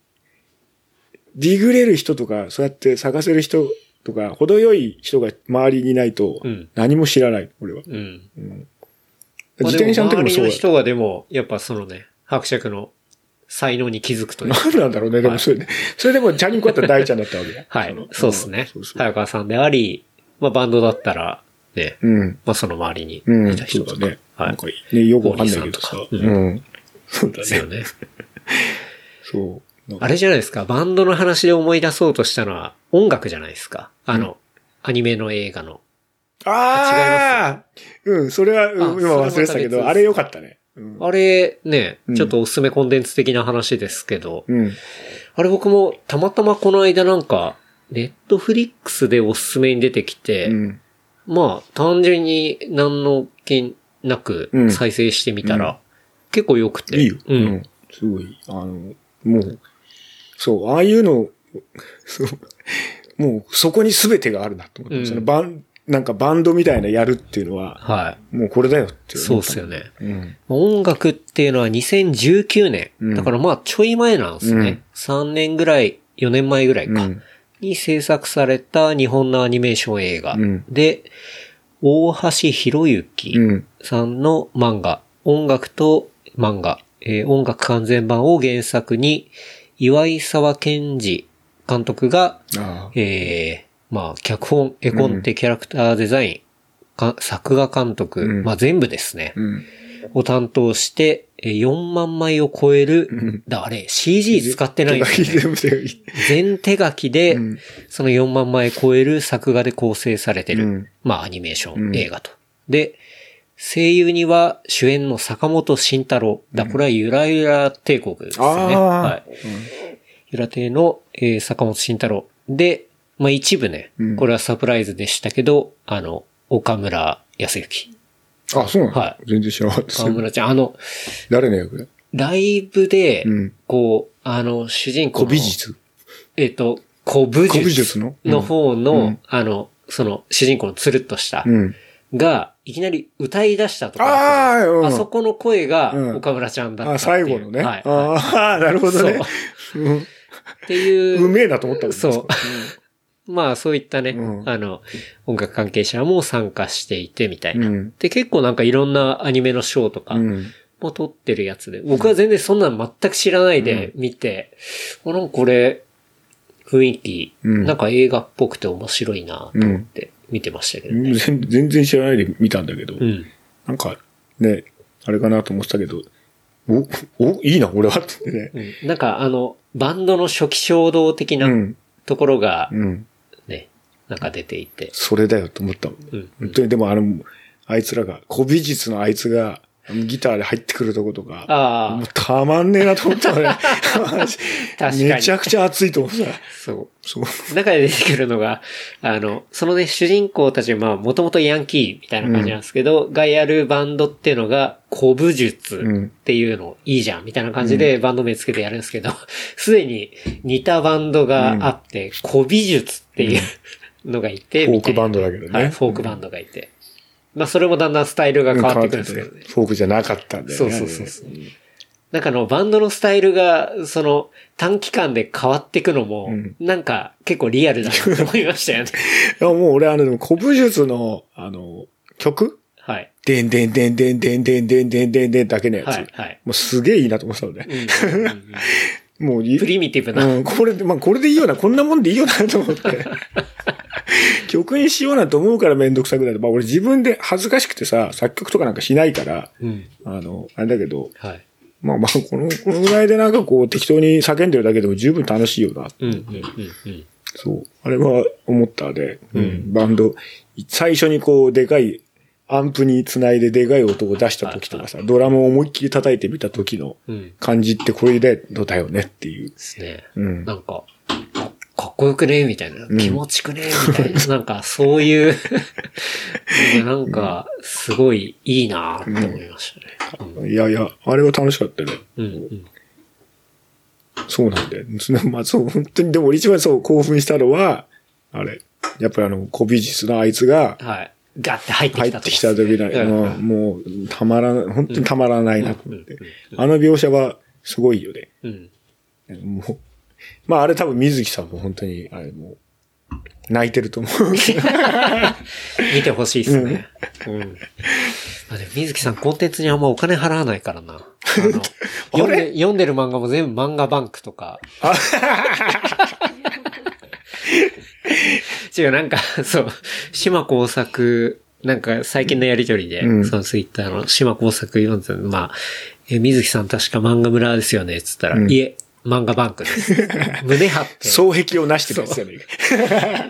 ディグれる人とか、そうやって探せる人とか、程よい人が周りにいないとうん、何も知らない、俺は。うん。自転車の時もそう。周りの人がでも、やっぱそのね、伯爵の才能に気づくというか。なんなんだろうね、でもそれで。それでもチャリンコだったら大ちゃんだったわけだ。はいの。そうですね早川さんであり、まあバンドだったら、ね、うん。まあその周りにうん。いた人とか。そうだね。はないん。かね、よくわかんないけどさ。うん。そうだね。ですよね。そう。あれじゃないですか、バンドの話で思い出そうとしたのは音楽じゃないですか。あの、アニメの映画の。ああうん、それは、今忘れてたけど、あれよかったね。うん。あれねうん、ちょっとおすすめコンテンツ的な話ですけど、うん。あれ僕もたまたまこの間なんか、ネットフリックスでおすすめに出てきて、うん。まあ単純に何の気なくうん再生してみたら、結構良くて。いいよ。う。うんん。すごい。あの、もう、そう、ああいうの、そう、もうそこに全てがあるなと思って、うんそのバン、なんかバンドみたいなやるっていうのは、はい。もうこれだよってそうっ思ったすよね。うん。音楽っていうのは2019年。うんだからまあちょい前なんですね。3年ぐらい、4年前ぐらいか。うんに制作された日本のアニメーション映画。うんで、大橋博之うん。さんの漫画、音楽と漫画、えー音楽完全版を原作に、岩井沢健二監督が。えー、まあ、脚本、絵コンテ、キャラクターデザイン、か作画監督、うんまあ全部ですね、うん。を担当して、えー4万枚を超える、んだ、あれ、CG 使ってないね。全部手書きで、うんその4万枚超える作画で構成されてる、うんまあアニメーショうんン映画と。で、声優には主演の坂本慎太郎。だ、これはゆらゆら帝国ですね。はい。ゆら帝の、えー坂本慎太郎。で、まあ一部ね、うんこれはサプライズでしたけど、あの、岡村康之。あ、そうなの？はい全然知らなかったです岡村ちゃん、あの、誰の役？ライブで、うんこう、あの、主人公の。古美術？えっ、と、古武術。古武術の？うんの方の、うんあの、その、主人公のつるっとした、うん。が、いきなり歌い出したとか。ああ、うん。あそこの声がうん岡村ちゃんだったあ、っ。最後のね。はい。ああ、なるほどね。うんっていう。うめえなと思ったもんねそう。まあ、そういったね、うんあの、音楽関係者も参加していてみたいな。うん。で、結構なんかいろんなアニメのショーとかうん。も撮ってるやつで、僕は全然そんなの全く知らないで見て、あなんかこれ、雰囲気、うんなんか映画っぽくて面白いなと思って見てましたけどね。全全然知らないで見たんだけど、うん。なんかね、あれかなと思ってたけど、お、お、いいな、俺はってね。うんなんかあの、バンドの初期衝動的う。なんところがうん。ね、なんか出ていて。それだよと思った。うん。本当に、でもあの、あいつらが、古美術のあいつが、ギターで入ってくるとことか、ああ、もうたまんねえなと思ったのね。確かにめちゃくちゃ熱いと思ってた。そう。そう。中で出てくるのが、あの、そのね、主人公たちはまあ、もともとヤンキーみたいな感じなんですけど、がやるバンドっていうのが、古武術っていうのいいじゃん、みたいな感じでバンド名つけてやるんですけど、すでに似たバンドがあって、古美術っていうのがいて、フォークバンドだけどね。はい、フォークバンドがいて。まあ、それもだんだんスタイルが変わってくるんですけどね。フォークじゃなかったんだよね。そうそうそうそう。なんかあの、バンドのスタイルが、その、短期間で変わっていくのも、うんなんか結構リアルだなと思いましたよね。いや、もう俺あの、でも古武術の、あの、曲？はい。でんでんでんでんでんでんでんでんでんでんだけのやつ。はい。はい。もうすげえいいなと思ってたのね。うんうんうんうんもういプリミティブな。うん、これで、まあ、これでいいよな、こんなもんでいいよな、と思って。曲にしようなと思うからめんどくさくなる。まあ、俺自分で恥ずかしくてさ、作曲とかなんかしないから、うん。あの、あれだけど、はい。まあまあ、この、このぐらいでなんかこう適当に叫んでるだけでも十分楽しいよな。うん、うん、うん、うん。そう。あれは思ったで、うん、バンド、最初にこう、でかい、アンプにつないででかい音を出した時とかさ、ドラムを思いっきり叩いてみた時のうん。感じってこれでどうだよねっていう。ですね。うん。なんか、あかっこよくねみたいな。ん気持ちくねみたいな。なんか、そういう なんか、すごいいいなって思いましたね。いやいや、あれは楽しかったよね。うん、うん。そうなんだよ。まあそう、本当に、でも俺一番そう興奮したのは、あれ、やっぱりあの、古美術のあいつがはい。ガッて入ってきたと入ってきた時だうんもう、もう、たまらない、本当にたまらないなと思ってうん。あの描写はすごいよね。うん。もう、まああれ多分水木さんも本当に、あれもう、泣いてると思う。見てほしいですね。うん。まあでも水木さんコンテンツにあんまお金払わないからな。あの 読んで読んでる漫画も全部漫画バンクとか。違う、なんか、そう、島工作、なんか最近のやりとりで、うんそのツイッターの島工作読んでまあ、え、水木さん確か漫画村ですよね、つったら、うんいえ、漫画バンクです。胸張って。双璧をなしてるんですよね。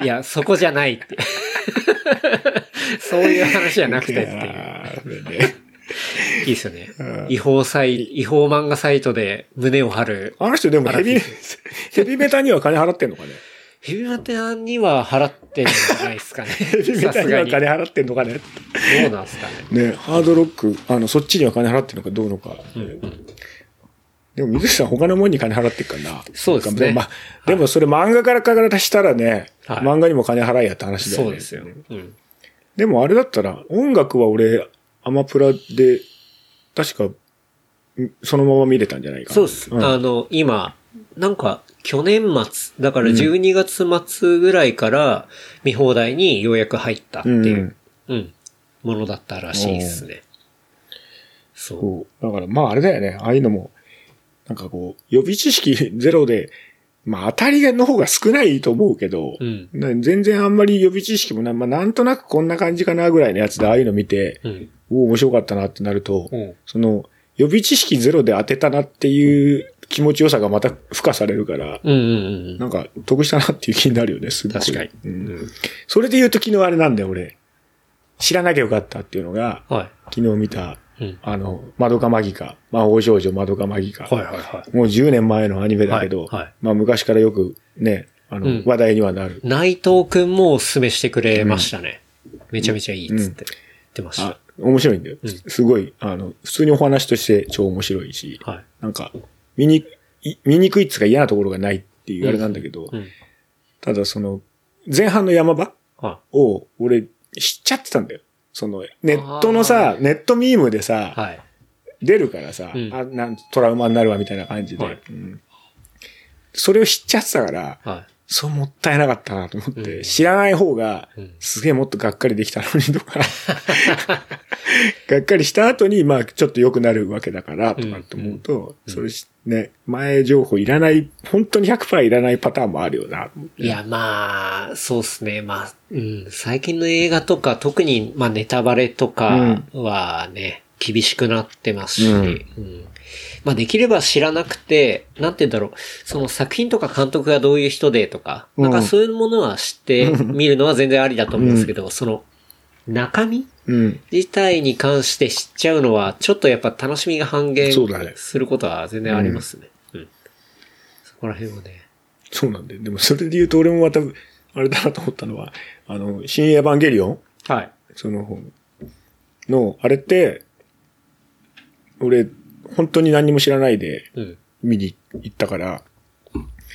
いや、そこじゃないって。そういう話じゃなくてっていう。いいですよね。違法サイ、違法漫画サイトで胸を張る。あの人でもヘビ、ヘビメタには金払ってんのかね？ヘビメタには払ってるんじゃないですかね。ヘビメタには金払ってんのかねうなんすかね。ね、ハードロック、あの、そっちには金払ってんのかどうのか。でも水木さん他のもんに金払ってっからな。そうですねでもまあ、でもそれ漫画からからしたらね、はい漫画にも金払いやって話だよね。そうですよ。うん。でもあれだったら、音楽は俺、アマプラで、確か、んそのまま見れたんじゃないかな。そうです。んあの、今、なんか、去年末、だから12月末ぐらいから見放題にようやく入ったっていう、うん、ものだったらしいですね。そう。だからまああれだよね。ああいうのも、なんかこう、予備知識 ゼロで、まあ当たりの方が少ないと思うけど、うん。な全然あんまり予備知識もな、まあなんとなくこんな感じかなぐらいのやつでああいうの見て、うん。おお面白かったなってなると、うんその、予備知識ゼロで当てたなっていう気持ちよさがまた付加されるから、うんうんうん。なんか得したなっていう気になるよね、すごい。確かに。う。うんん。それで言うと昨日あれなんだよ、俺。知らなきゃよかったっていうのが、はい。昨日見た、うん。あの、マドカマギカ、魔法少女マドカマギカ。はいはいはい。もう10年前のアニメだけど、はいはいまあ昔からよくね、あの、うん話題にはなる。内藤くんもおすすめしてくれましたね。めちゃめちゃいいっつって言ってましたあ。、面白いんだよ。うんすごい、あの、普通にお話として超面白いし、はい。なんか、見に、い見にくいっつうか嫌なところがないっていうあれなんだけど、うん。ただその、前半の山場はを俺知っちゃってたんだよ。その、ネットのさ、ネットミームでさ、い。はい。出るからさ、うん。あなんトラウマになるわみたいな感じで、はい。うん。それを知っちゃってたから、はそうもったいなかったなと思って、うん。知らない方がうん、すげえもっとがっかりできたのにとか、がっかりした後に、まあちょっと良くなるわけだから、とかって思うと、それしね、前情報いらない、本当に100%いらないパターンもあるよな。い。いや、まあ、そうっすね。まあ、うん。最近の映画とか、特に、まあ、ネタバレとかはね、厳しくなってますし、うんうんまあ、できれば知らなくて、なんて言うんだろう、その作品とか監督がどういう人でとか、うんなんかそういうものは知って見るのは全然ありだと思うんですけど、その、中身うん。自体に関して知っちゃうのは、ちょっとやっぱ楽しみが半減することは全然ありますね。うん。そこら辺はね。そうなんだよ。でもそれで言うと俺もまた、あれだなと思ったのは、あの、新エヴァンゲリオン？はい。その、の、あれって、俺、本当に何にも知らないでうん。見に行ったから、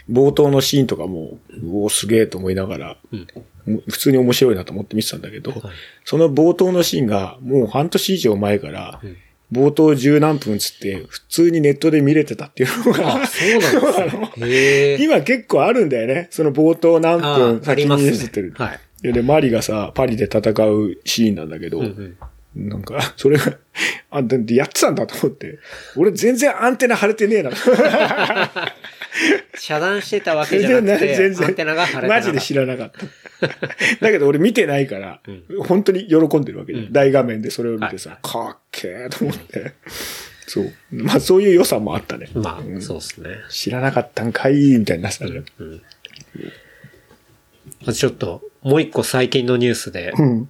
冒頭のシーンとかも、うおすげえと思いながら、うん。普通に面白いなと思って見てたんだけど、はいその冒頭のシーンがもう半年以上前から、うん冒頭十何分つって、普通にネットで見れてたっていうのがあ、、そうなんですね。今結構あるんだよね。その冒頭何分先に映ってる。はい。で、マリがさ、パリで戦うシーンなんだけど、うんうん。なんか、それが、あ、だってやってたんだと思って。俺全然アンテナ張れてねえな。遮断してたわけじゃなくて、全然アンテナが張れてなかったマジで知らなかった。だけど俺見てないから、本当に喜んでるわけで、うん大画面でそれを見てさ、はいかっけえと思って。そう。まあそういう良さもあったね。まあ、うんそうですね。知らなかったんかいみたいになってたね。ちょっと、もう一個最近のニュースで、うん。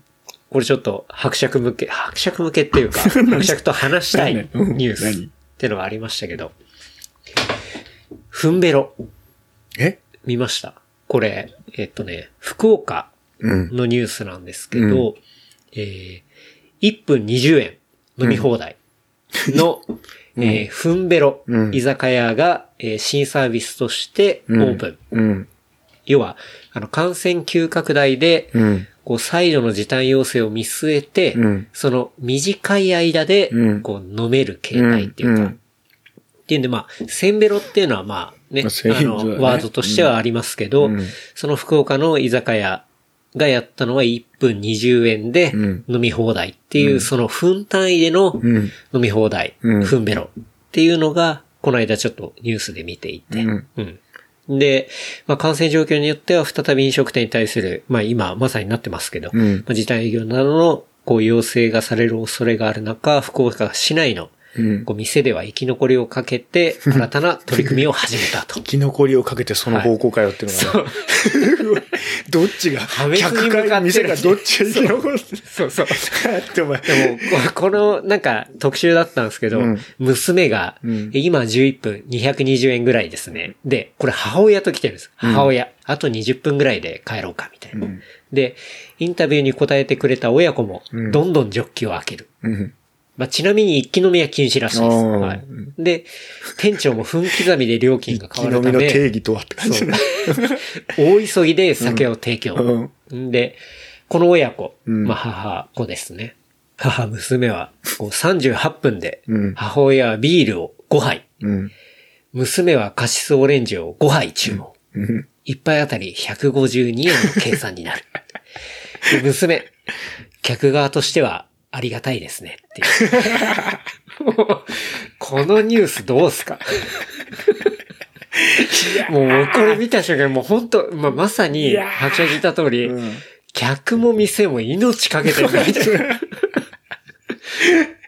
これちょっと伯爵向け、伯爵向けっていうか、伯爵と話したいニュース何？ってのがありましたけど、ふんべろ、え？見ました。これ、えっとね、福岡うん。のニュースなんですけど、えー、1分20円飲み放題の、えーふんべろうん。居酒屋が、えー新サービスとしてオープン。うん。要は、あの、感染急拡大で、うん。こう、再度の時短要請を見据えて、うん。その短い間でうん、こう、飲める形態っていうか、うんっていうんで、まあ、せんべろっていうのはまあね、まあせんあの、ワードとしてはありますけど、うん。その福岡の居酒屋がやったのは1分20円でうん。飲み放題っていう、その分単位でのうん。飲み放題、うん。分ベロっていうのが、この間ちょっとニュースで見ていて、うん。うん。で、まあ、感染状況によっては再び飲食店に対する、まあ今まさになってますけど、うん。まあ、時短営業などのこう要請がされる恐れがある中、福岡市内のうん。こう店では生き残りをかけて、新たな取り組みを始めたと生。き残りをかけてその方向かよっていうのが、ね どっちが、客向か店がどっちが生き残るそうそう。でも、ここの、なんか、特集だったんですけど、うん娘が、うん今11分220円ぐらいですね。で、これ母親と来てるんです。母親。あと20分ぐらいで帰ろうか、みたいな。うんで、インタビューに答えてくれた親子もう、んどんどんジョッキを開ける。うん。まあ、ちなみに一気飲みは禁止らしいです。はい。で、店長も分刻みで料金が変わるため、木の実の定義とはって感じね。大急ぎで酒を提供。うん。んで、この親子、うんまあ母子ですね。母、娘はこう38分でうん、母親はビールを5杯、うん。娘はカシスオレンジを5杯注文。うん。一杯あたり152円の計算になる。で娘、客側としてはありがたいですねっていう。もうこのニュースどうすか？もうこれ見た瞬間、もう本当まあ、まさに、いやー白者聞いた通り、うん客も店も命かけてるみたいな。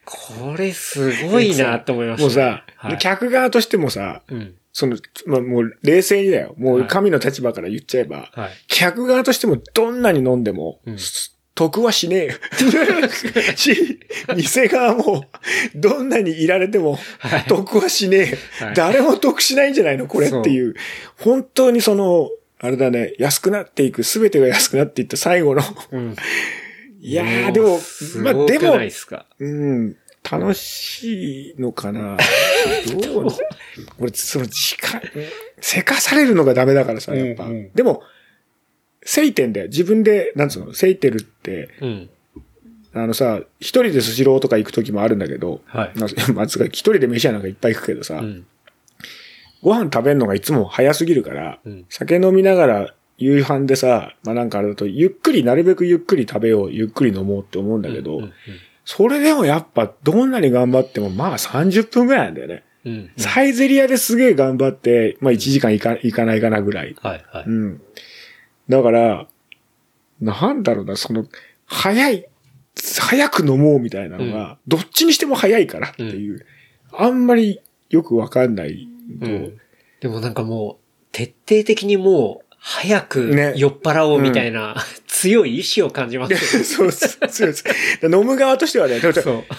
これすごいなと思いました。もうさ、はい、客側としてもさ、うん。その、まあ、もう冷静にだよ。もはいう神の立場から言っちゃえば、はい。客側としてもどんなに飲んでも、うん得はしねえよ。し、店側も、どんなにいられてもはい、得はしねえよ。はい誰も得しないんじゃないの？これっていう。本当にその、あれだね、安くなっていく、すべてが安くなっていった最後の。うん。いやー、でも、まあまあ、でも。うん、楽しいのかな？どう俺、その時間、せかされるのがダメだからさ、やっぱ。うんうんでも、せいてんだよ。自分で、なんつうの、せいてるって、うん。あのさ、一人でスシローとか行く時もあるんだけど、はい。まあ、まあつうか一人で飯屋なんかいっぱい行くけどさ、うん。ご飯食べるのがいつも早すぎるから、うん酒飲みながら夕飯でさ、まあなんかあれだと、ゆっくり、なるべくゆっくり食べよう、ゆっくり飲もうって思うんだけど、うんうんそれでもやっぱどんなに頑張ってもまあ30分ぐらいなんだよね。うん。サイゼリアですげえ頑張って、まあ1時間いかいかないかなぐらい。はい、はい。うん。だから、なんだろうな、その、早い、早く飲もうみたいなのが、どっちにしても早いからっていう、あんまりよくわかんないと、うんでもなんかもう、徹底的にもう、早くね酔っ払おうみたいな、強い意志を感じますよね。そうそうそうそう。飲む側としてはね、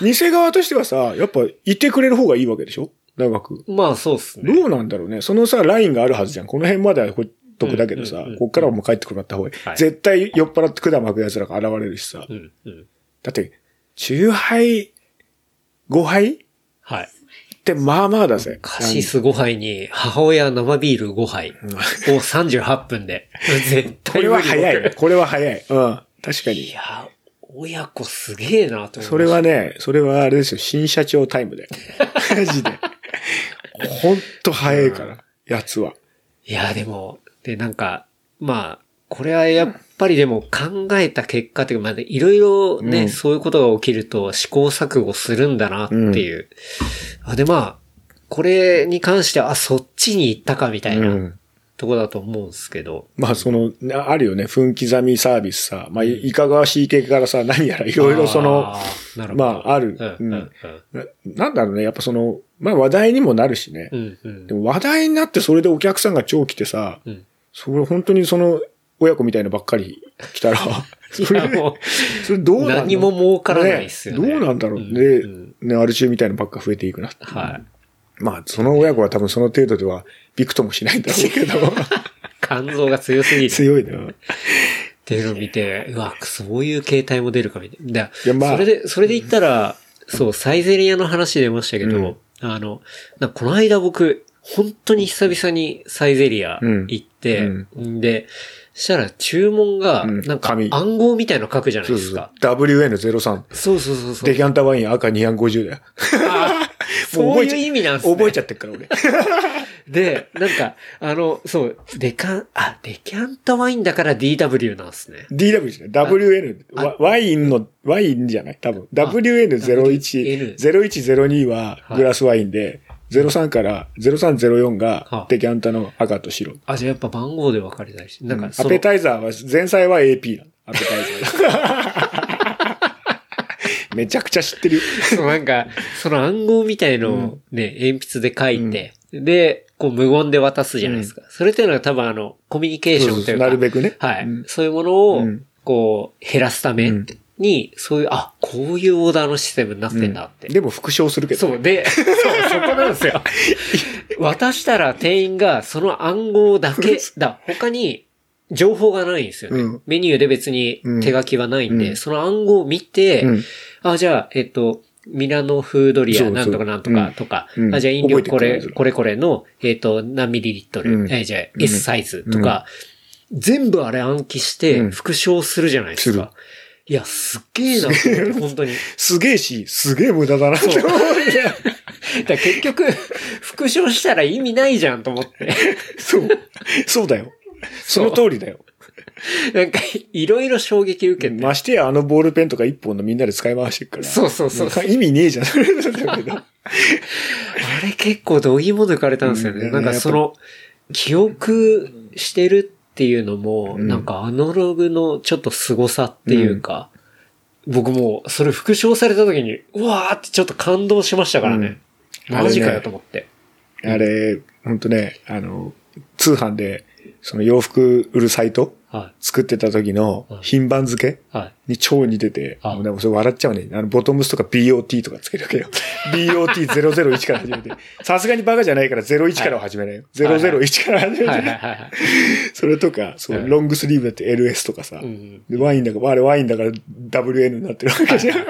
店側としてはさ、やっぱいてくれる方がいいわけでしょ？長く。まあそうっすね。どうなんだろうね。そのさ、ラインがあるはずじゃん。この辺まではほっとくだけどさ、こっからはもう帰ってくるった方がいい。はい絶対酔っ払って管巻く奴らが現れるしさ。うん、うん。だって、中杯、5杯？っはい。てまあまあだぜ。カシス5杯に、母親生ビール5杯を38分で。絶これは早い。僕これは早い。うん。確かいに。や、親子すげえなと思。それはね、それはあれですよ。新社長タイムで。マジで。ほんと早いから、やつは。いや、でも、で、なんか、まあ、これはやっぱりでも考えた結果というか、まあ、いろいろね、うんそういうことが起きると試行錯誤するんだなっていう。あで、まあ、これに関しては、あ、そっちに行ったかみたいなうん。とこだと思うんですけど。まあその、なあるよね。分刻みサービスさ。まあ、いかがわしい系からさ、何やらいろいろその。まああるうん、うん、ななんだろうね。やっぱその、まあ話題にもなるしね。うん。うん、でも話題になってそれでお客さんが超来てさ、うん。それ本当にその、親子みたいなばっかり来たら、それそれどうなんだろう？何も儲からないっすよねどうなんだろうね。うんね、アル中みたいなのばっか増えていくな。はい。まあ、その親子は多分その程度ではびくともしないんだろうけど、肝臓が強すぎる。強いな。っていうのを見て、うわ、そういう形態も出るかみたいな。だいやまあそれで、それで言ったら、そう、サイゼリアの話出ましたけど、うんあの、この間僕、本当に久々にサイゼリア行って、ん、で、したら注文が、うんなんか紙暗号みたいの書くじゃないですか。WN03。そうそうそうそう。デキャンタワイン赤250だよ。あ そういう意味なんですね。覚えちゃってっから俺。で、なんか、あの、そう、デカン、あ、デキャンタワインだから DW なんですね。DW じゃない ?WN。ワインの、ワインじゃない？多分。WN01、0102はグラスワインで、03から0304はがデキャンタの赤と白。あ、じゃあやっぱ番号で分かれたりして。なんかその、アペタイザーは、前菜は AP なの。アペタイザー。めちゃくちゃ知ってるよ。そうなんか、その暗号みたいのをね、鉛筆で書いて、で、こう無言で渡すじゃないですか。それっていうのは多分あの、コミュニケーションというか、なるべくね。はい、うんそういうものをうん、こう、減らすためうんに、そういう、あ、こういうオーダーのシステムになってんだって。でも復唱するけど。そう、で、そう、そこなんですよ。渡したら店員がその暗号だけ、だ、他に情報がないんですよね。うん。メニューで別に手書きはないんで、うん。その暗号を見て、うん。あ、じゃあ、えっと、ミラノフードリアそうそう。なんとかなんとかとか、うん。あ、じゃあ飲料これ、これこれの、えっ、と、何ミリリットル、うん。えーじゃあ S サイズとか、全部あれ暗記してうん。復唱するじゃないですか。いや、すっげえな本当に。すげえし、すげえ無駄だなって思う。だから結局、復唱したら意味ないじゃんと思って。そう。そうだよ。その通りだよ。なんか、いろいろ衝撃受けて。ましてやあのボールペンとか一本のみんなで使い回してるから。そうそうそう。意味ねえじゃん。だけどあれ結構どぎも抜かれたんですよね。うんなんかその、記憶してるっていうのも、うんなんかアナログのちょっと凄さっていうか、僕もうそれ復唱された時に、うわーってちょっと感動しましたからね。うんマジかよと思って。あれ、ほんとね、あの、通販で、その洋服売るサイトは作ってた時のうん品番付けい。はい。に超似てて、あもうでもそれ笑っちゃうね。あの、ボトムスとか BOT とかつけるわけよ。BOT001 から始めて。さすがにバカじゃないから01からは始めないよ。001から始めて。はいはいはいはい。それとか、そう、うんロングスリーブだって LS とかさ。うんでワインだから、あれワインだから WN になってるわけじゃん。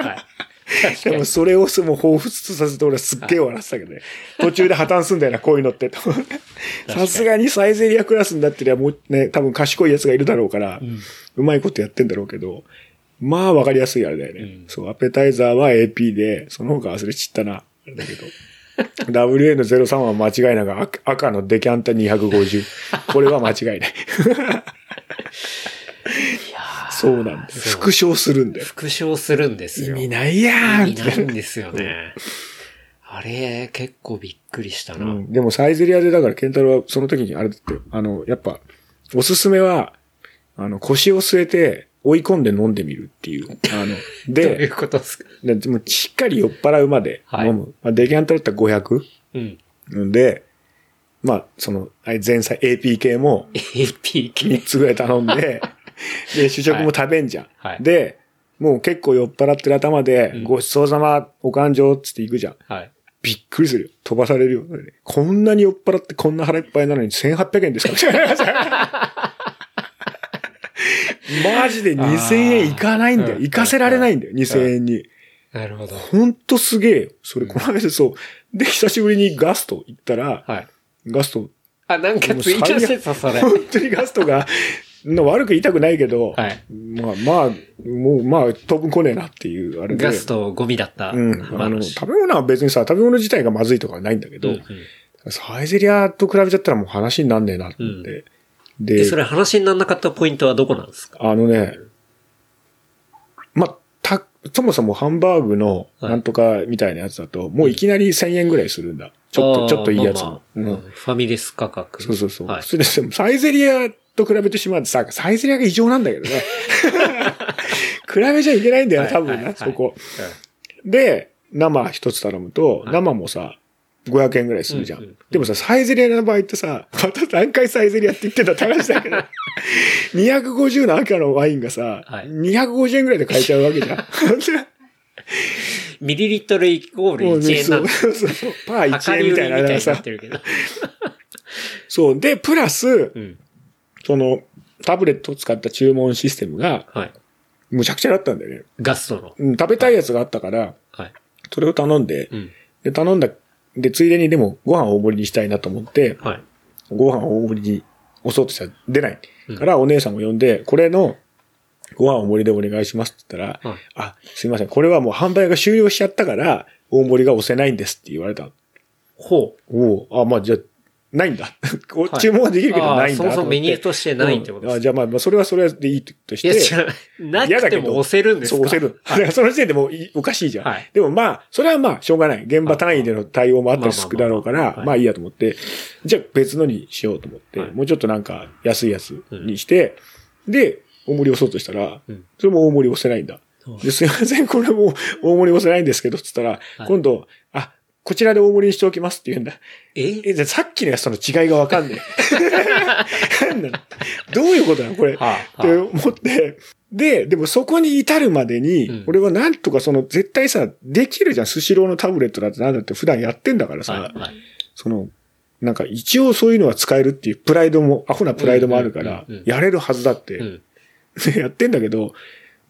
はい。でもそれをもう彷彿とさせて俺はすっげえ笑ってたけどね。途中で破綻すんだよな、こういうのって。さすがにサイゼリアクラスになってりゃもうね、多分賢いやつがいるだろうから、うまいことやってんだろうけど、まあわかりやすいあれだよね。うんそう、アペタイザーは AP で、その他忘れちったな。あれだけど。WN03 は間違いなく赤赤のデキャンタ250。これは間違いない。そうなんだよ。そう復唱するんだよ。復唱するんですよ。意味ないやー意味ないんですよね。あれ、結構びっくりしたな。うん、でもサイゼリアでだからケンタロウはその時にあれだってよ、あの、やっぱ、おすすめは、あの、腰を据えて追い込んで飲んでみるっていう。あの、どういうで、ことですか？でもうしっかり酔っ払うまで飲む。はいまあ、デキャンタだったら500。うん。んで、まあ、その、前菜 AP 系も AP 系。3つぐらい頼んで、で、主食も食べんじゃん。はいで、もう結構酔っ払ってる頭で、うんごちそうさま、お勘定っつって行くじゃん。はい。びっくりするよ。飛ばされるよ。こんなに酔っ払ってこんな腹いっぱいなのに1800円ですか？マジで2000円いかないんだよ。うんいかせられないんだよ。2000円に。なるほど。ほんとすげえよ。それ、この間そう。で、久しぶりにガスト行ったら、はい。ガスト、あ、なんかツイートしてた、それ。本当にガストが、の悪く言いたくないけど、はい。まあまあ、もうまあ、当分来ねえなっていう、あれで。ガストゴミだったうん。あの、話。食べ物は別にさ、食べ物自体がまずいとかはないんだけど、うんうんサイゼリアと比べちゃったらもう話になんねえなって。え、で、それ話にならなかったポイントはどこなんですか？あのね、ま、た、そもそもハンバーグのはいなんとかみたいなやつだと、もういきなり1000円ぐらいするんだ。ちょっと、ちょっといいやつまあも。まあうんファミレス価格。そうそうそう。はい。それで、サイゼリアと比べてしまうとさ、サイゼリアが異常なんだけどね。比べちゃいけないんだよな、多分な、はいはいそこ。で、生一つ頼むと、はい生もさ、500円ぐらいするじゃん。うんうんでもさ、サイゼリアの場合ってさ、また何回サイゼリアって言ってんだって話だけど、250の赤のワインがさ、はい250円ぐらいで買えちゃうわけじゃん。ミリリットルイコールもう1ねそう円なんだ。そうそう。パー1量り売り円みたいなみたいになさってるけど。そう。で、プラス、うん。その、タブレットを使った注文システムが、はい。むちゃくちゃだったんだよね。ガストの。うん、食べたいやつがあったから、はい。それを頼んで、うん。で、頼んだ、で、ついでにでもご飯大盛りにしたいなと思って、はい。ご飯大盛りに押そうとしたら出ない。うんから、お姉さんを呼んで、これの、ご飯大盛りでお願いしますって言ったら、はいあ、すいません、これはもう販売が終了しちゃったから、大盛りが押せないんですって言われた。ほう。おおあ、まあ、じゃあ、ないんだ。おはい。注文はできるけどないんだそもそもメニューとしてないってことですうん。あじゃあまあ、まあそれはそれでいいとしいや、て。違う。なくても押せるんですか？そう、押せる。だからその時点でもういおかしいじゃん。はい。でもまあ、それはまあ、しょうがない。現場単位での対応もあったりするだろうから、まあいいやと思って、じゃあ別のにしようと思って、はい。もうちょっとなんか安いやつにして、で、大盛り押そうとしたら、うん。それも大盛り押せないんだ。ですいません、これも大盛り押せないんですけど、つったら、はい。今度、あ、こちらで大盛りにしておきますって言うんだ。え？え、じゃあさっきのやつとの違いがわかんねえ。なんなのどういうことなのこれ。はあって思って、で、でもそこに至るまでに、うん俺はなんとかその、絶対さ、できるじゃん。スシローのタブレットだってなんだって普段やってんだからさ、はいはいその、なんか一応そういうのは使えるっていうプライドも、アホなプライドもあるからうんうんうんうん、やれるはずだって、うん。でやってんだけど、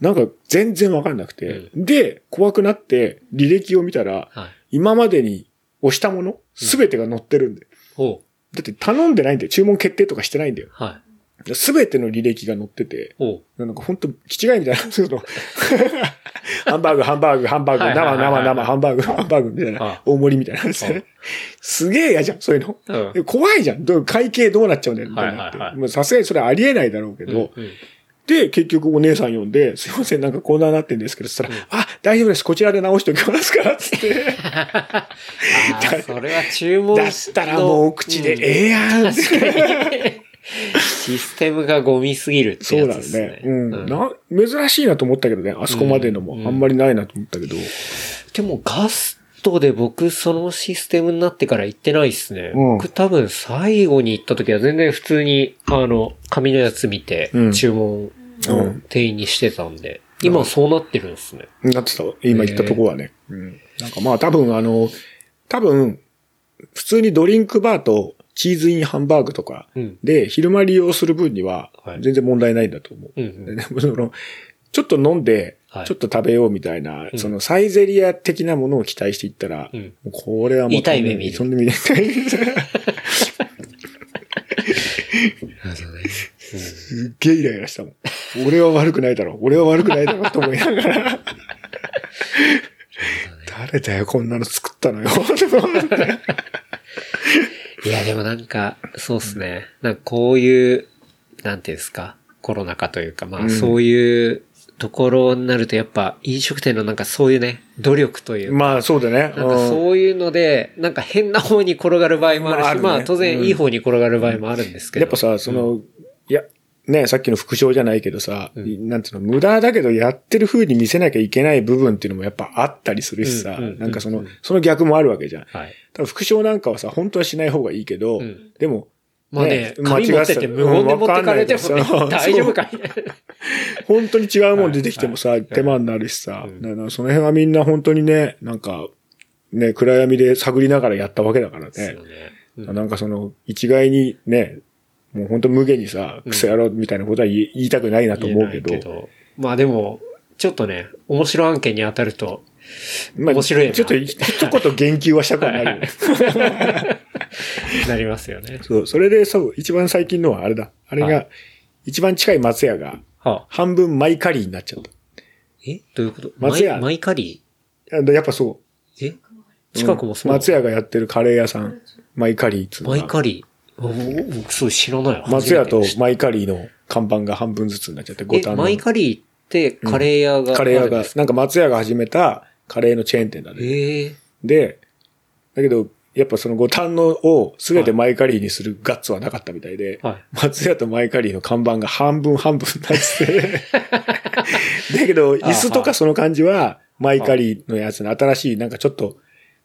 なんか全然わかんなくて、で、怖くなって履歴を見たら、はい。今までに押したもの、すべてが載ってるんで。ほだって頼んでないんだよ。注文決定とかしてないんだよ。う。はい。すべての履歴が載ってて、ほなんか本当気違いみたいな、その。ハンバーグ、ハンバーグ、ハンバーグ、生、はい生、生、ハンバーグ、ハンバーグみたいあな、大盛りみたいなやつね。すげえ嫌じゃん、そういうの。怖いじゃん。会計どうなっちゃうんだよ、みたいなさすがにそれありえないだろうけど、うんで、結局お姉さん呼んで、すいません、なんかこんななってんですけど、つったら、あ、大丈夫です、こちらで直しておきますから、つって。それは注文だったらもう口で、ええやんって。システムがゴミすぎるってやつですねね。。うん。うんな、珍しいなと思ったけどね、あそこまでのも、うんあんまりないなと思ったけど。でもガストで僕そのシステムになってから行ってないっすね。うん僕多分最後に行った時は全然普通に、あの、紙のやつ見てうん注文を店員にしてたん。で、今そうなってるん。ですね。なってた今言ったとこはね。うん。なん。かまあ多分あの、多分、普通にドリンクバーとチーズインハンバーグとか。で昼間利用する分には全然問題ないん。だと思う。うん。うん。でもその、ちょっと飲ん。で、ちょっと食べようみたいな、うん。そのサイゼリア的なものを期待していったら、うん。これはもう痛い目見るそん。な見ない。すっげえイライラしたもん。俺は悪くないだろう。俺は悪くないだろうと思いながら。誰だよ、こんなの作ったのよ。いや、でもなんか、そうっすね。なんかこういう、なんていうんですか、コロナ禍というか、まあ、うんそういうところになるとやっぱ飲食店のなんかそういうね、努力というか、まあ、そうだね。なんかうんそういうので、なんか変な方に転がる場合もあるし、まああるねまあ当然いい方に転がる場合もあるんですけど。やっぱさ、その、いや、ね、さっきの副賞じゃないけどさ、うんなんていうの、無駄だけどやってる風に見せなきゃいけない部分っていうのもやっぱあったりするしさ、なんかそのうん、その逆もあるわけじゃん。はい。ただ副賞なんかはさ、本当はしない方がいいけど、うんでも、まあね、間違紙持ってて無言で持ってかれてもね大丈夫かいな。本当に違うもん出てきてもさ、はい手間になるしさ、うんだからその辺はみんな本当にね、なんか、ね、暗闇で探りながらやったわけだからね。ね。うんなんかその、一概にね、もう本当無限にさ、うん。クソ野郎みたいなことは言い言いたくないなと思うけど、言えないまあでも、ちょっとね、面白案件に当たると、まあ面白いな。ちょっと一言言及はしたくはないよね。なりますよね。そう、それでそう、一番最近のはあれだ。あれはが、一番近い松屋が、はあ、半分マイカリーになっちゃっえ？どういうこと？松屋。マイマイカリた。やっぱそう。ーえ？近くもそうなの、松屋がやってるカレー屋さん、マイカリーっつうのが。マイカリー。お僕そう知らないわ。松屋とマイカリーの看板が半分ずつになっちゃって、五え、反の。マイカリーってカレー屋が、カレー屋が、なんか？松屋が始めたカレーのチェーン店だね。ええで、だけど、やっぱその五反のを全てマイカリーにするガッツはなかったみたいで、はい。松屋とマイカリーの看板が半分半分になってて、だけど、椅子とかその感じは、マイカリーのやつの新しい、なんかちょっと、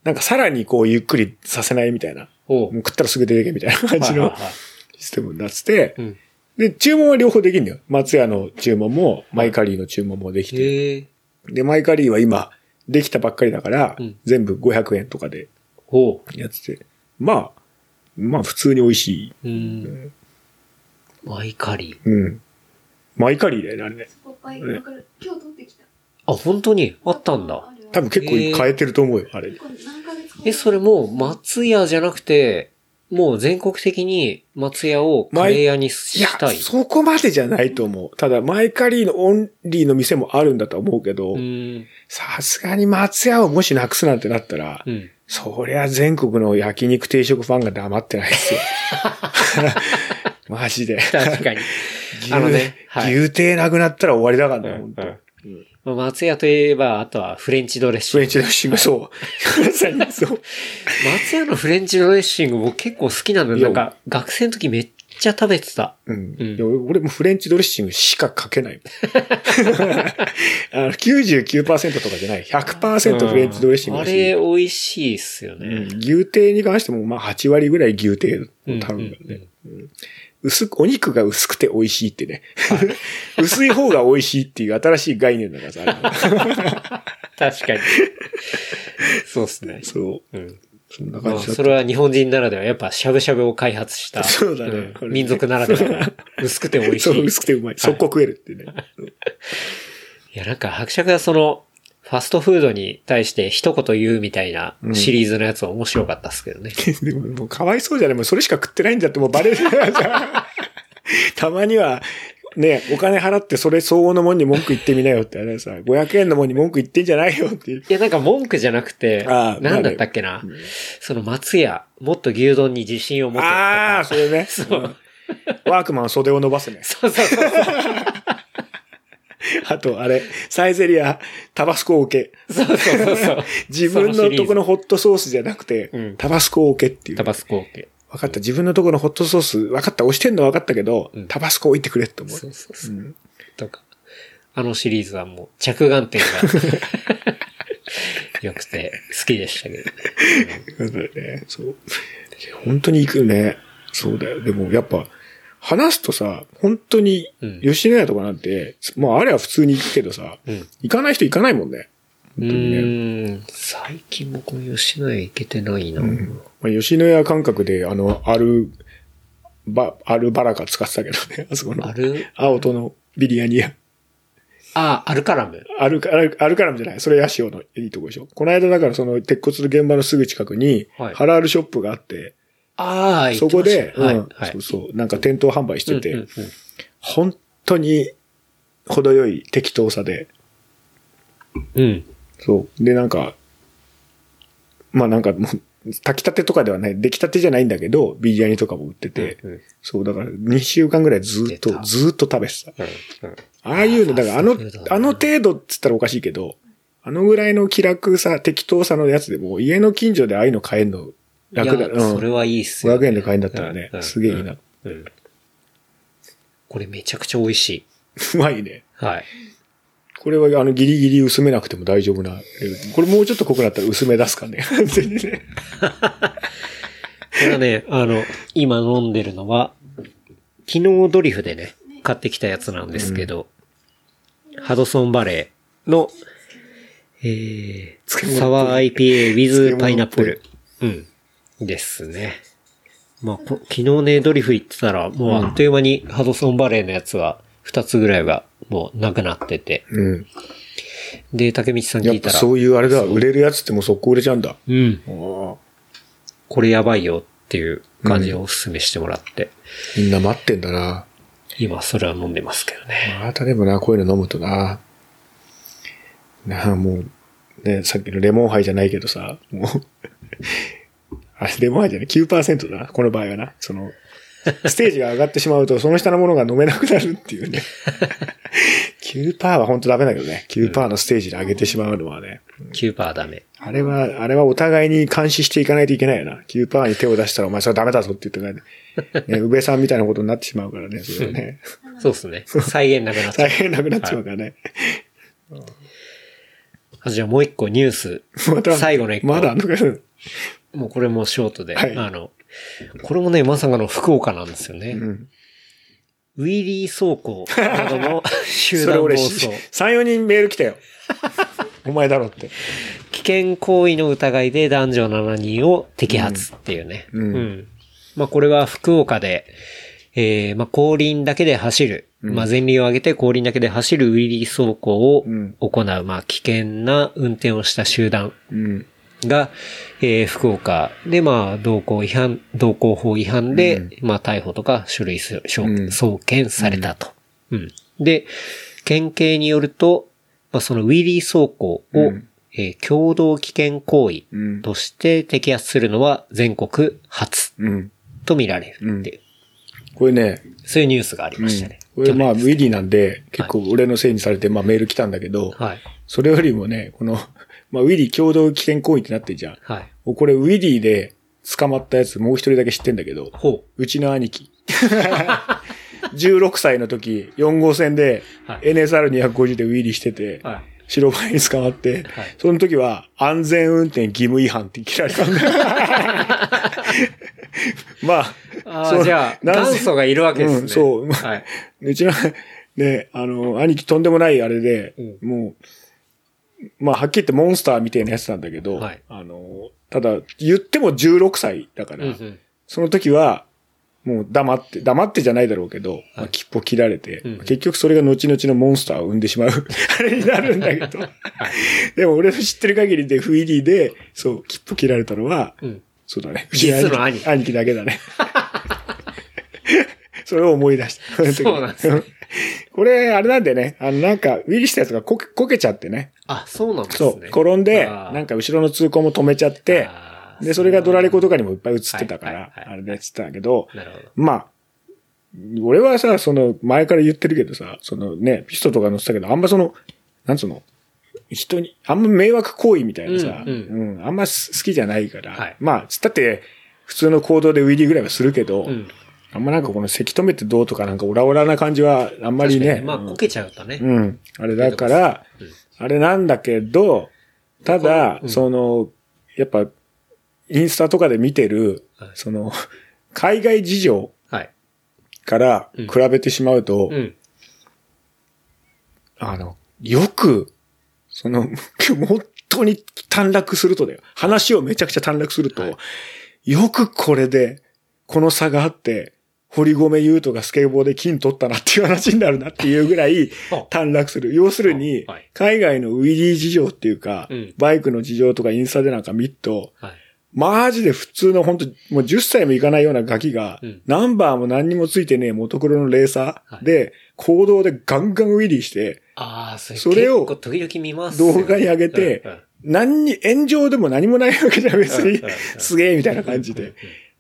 なんかさらにこうゆっくりさせないみたいな、もう食ったらすぐ出てけみたいな感じのシステムになってて、うん。で、注文は両方できるんだよ。松屋の注文も、マイカリーの注文もできて。で、マイカリーは今、できたばっかりだから、うん全部500円とかで。やってて。まあ、まあ普通に美味しい。うん。マイカリー。うん。マイカリーだよね、あれね。ポパイ、わかる。今日取ってきた。あ、本当に？あったんだ。多分結構変えてると思うよ、あれ。え、それもう松屋じゃなくて、もう全国的に松屋をカレー屋にいやしたい？、そこまでじゃないと思う。ただ、マイカリーのオンリーの店もあるんだと思うけどう、ん。さすがに松屋をもしなくすなんてなったら、うん。そりゃ全国の焼肉定食ファンが黙ってないですよ。マジで。確かに。牛 あのねはい牛亭なくなったら終わりだからね、うん本当うんまあ松屋といえば、あとはフレンチドレッシング。フレンチドレッシング、そう。まさにそう。松屋のフレンチドレッシング僕結構好きなんだなんか、学生の時めっちゃ食べてた。うんうん俺もフレンチドレッシングしかかけない。あの99%とかじゃない。100%フレンチドレッシングあれ美味しいっすよね。うん牛亭に関してもまあ8割ぐらい牛亭うんの頼むからね。うん薄く、お肉が薄くて美味しいってね。薄い方が美味しいっていう新しい概念だからさ。確かに。そうっすね。そう。うん。そんなまあ、感じだったそ。れは日本人ならでは、やっぱしゃぶしゃぶを開発した。そうだねんこれね民族ならではの。薄くて美味しそう、い。薄くてうまい。速攻食えるってね。いや、なんか、伯爵がその、ファストフードに対して一言言うみたいなシリーズのやつは面白かったっすけどね。でも、もうかわいそうじゃないもうそれしか食ってないんだってもうバレるじゃん。たまには、ね、お金払ってそれ相応のもんに文句言ってみなよってあれさ、500円のもんに文句言ってんじゃないよっていう。いや、なんか文句じゃなくて、あーなんだったっけな？その松屋、もっと牛丼に自信を持ってああ、それね。そううんワークマン袖を伸ばすね。そうそうそう。あと、あれ、サイゼリア、タバスコオケ。そうそうそうそう。自分のとこのホットソースじゃなくて、うんタバスコオケっていう。タバスコオケ。分かった。自分のところのホットソース、分かった。押してんの分かったけど、うんタバスコ置いてくれって思う。そうそうそう。うんとか。あのシリーズはもう着眼点が 良くて好きでしたけどね。そうだよね。そう。本当に行くよね。そうだよ。でも、やっぱ、話すとさ、本当にうん、吉野家とかなんて、まあ、あれは普通に行くけどさ、うん。行かない人行かないもんね。うーん。最近僕も吉野家行けてないな。まあ、吉野家感覚で、あの、ある、ば、あるバラカ使ってたけどね。あそこの。ある青とのビリヤニ屋。あ、アルカラム。あるか、ある、あるからもじゃない。それヤシオのいいとこでしょ。この間だからその鉄骨の現場のすぐ近くに、はいハラールショップがあって、ああ、そこで、はい、うんはい。そうそう、なんか店頭販売してて、うんうんうん。本当に程よい適当さで、うん。そう。で、なんか、まあなんかもう、炊きたてとかではない、出来たてじゃないんだけど、ビリヤニとかも売ってて、うんうん。そう、だから2週間ぐらいずっとずっと食べてた。うんああいうの、だからあのあの程度っつったらおかしいけど、あのぐらいの気楽さ、適当さのやつでも、家の近所でああいうの買えるの楽だ。いやそれはいいっすよ、500円で買えんだったらねうんうんすげえいいなうん。これめちゃくちゃ美味しい。うまいね。はい。これはあのギリギリ薄めなくても大丈夫な。これもうちょっと濃くなったら薄め出すかね。完 全にね。これはね、あの、今飲んでるのは、昨日ドリフでね、買ってきたやつなんですけど、ハドソンバレーの、えー、サワー IPA with パイナップル。うん。ですね。まあ、こ昨日ね、ドリフ行ってたら、もうあっという間にハドソンバレーのやつは、二つぐらいがもうなくなってて。うん。で、竹道さん聞いたら、そういうあれだ、売れるやつってもう速攻売れちゃうんだ。うん。これやばいよっていう感じでおすすめしてもらって、みんな待ってんだな。今それは飲んでますけどね。またでもな、こういうの飲むとな。なあ、もう、ね、さっきのレモンハイじゃないけどさ、もう、あれ、レモンじゃない、9%だな、この場合はな。その、ステージが上がってしまうと、その下のものが飲めなくなるっていうね。9%は本当ダメだけどね。9%のステージで上げてしまうのはね。9%ダメ。あれは、あれはお互いに監視していかないといけないよな。9%に手を出したら、お前それダメだぞって言ってね。ね、宇部さんみたいなことになってしまうからね、それはね。そうですね。再現なくなっちゃう。大変なくなっちまうからね。あじゃあもう一個ニュース。また、最後の一個。まだあんのもうこれもショートで。はいあの、これもね、まさかの福岡なんですよね。うん。ウィリー走行などの 集団暴走。3、4人メール来たよ。お前だろって。危険行為の疑いで男女7人を摘発っていうね。うんまあこれは福岡で、えー、まあ後輪だけで走る。まあ前輪を上げて後輪だけで走るウィリー走行をうん行う、まあ危険な運転をした集団うん。が、えー福岡で、まあ、道交違反、道交法違反で、まあ、逮捕とか書類送検されたと。うん。で、県警によると、まあ、そのウィリー走行を、うんえー共同危険行為うん。として摘発するのは全国初うん。と見られるっていう、これね、そういうニュースがありましたね。これまあ、ウィリーなんで、結構俺のせいにされて、まあメール来たんだけど、はい。それよりもね、この、まあ、ウィリー共同危険行為ってなってんじゃん。はい。もうこれウィリーで捕まったやつもう一人だけ知ってんだけど、ほうちの兄貴。16歳の時、4号線ではい NSR250 でウィリーしてて、う。はい。白バイに捕まって、はいその時は安全運転義務違反って切られたんだよ。まあ、あじゃあ、元祖がいるわけですね。うんそうはい。うちの、ね、あの、兄貴とんでもないあれで、うもう、まあ、はっきり言ってモンスターみたいなやつなんだけど、はいあの、ただ、言っても16歳だから、うんうん。その時は、もう黙って、黙ってじゃないだろうけど、まあ、切符を切られて、うん結局それが後々のモンスターを生んでしまう、あれになるんだけど。でも俺の知ってる限りで FED で、そう、切符切られたのは、うん。そうだね。実の兄兄貴だけだね。それを思い出した。そうなんですね これ、あれなんでね、あの、なんか、ウィリーしたやつがこけ、こけちゃってね。あ、そうなんですそう、ね。転んで、なんか後ろの通行も止めちゃって、で、それがドラレコとかにもいっぱい映ってたからあれでやってたけど。まあ、俺はさ、その、前から言ってるけどさ、そのね、ピストとか乗ってたけど、あんまその、なんつうの、人に、あんま迷惑行為みたいなさ、ううんん、あんま好きじゃないから、はいまあ、つったって、普通の行動でウィリーぐらいはするけど、うん。あんまなんかこのせき止めてどうとかなんかオラオラな感じはあんまりね。まあ、こけちゃうとね。うん。あれだから、うんあれなんだけど、ただ、うんその、やっぱ、インスタとかで見てる、はいその、海外事情はい。からうん比べてしまうと、うん。あの、よく、その、本当に短絡するとだよ。話をめちゃくちゃ短絡すると、はいよくこれで、この差があって、堀米優斗がスケボーで金取ったなっていう話になるなっていうぐらい あ。短絡する。要するにはい、海外のウィリー事情っていうかうん、バイクの事情とかインスタでなんか見ると、はい。マジで普通の本当もう10歳もいかないようなガキが、うん。ナンバーも何にもついてねえモトクロのレーサーで、行動でガンガンウィリーして、それを結構時々見ますよね。動画に上げて何に、炎上でも何もないわけじゃん、別に。すげえみたいな感じで。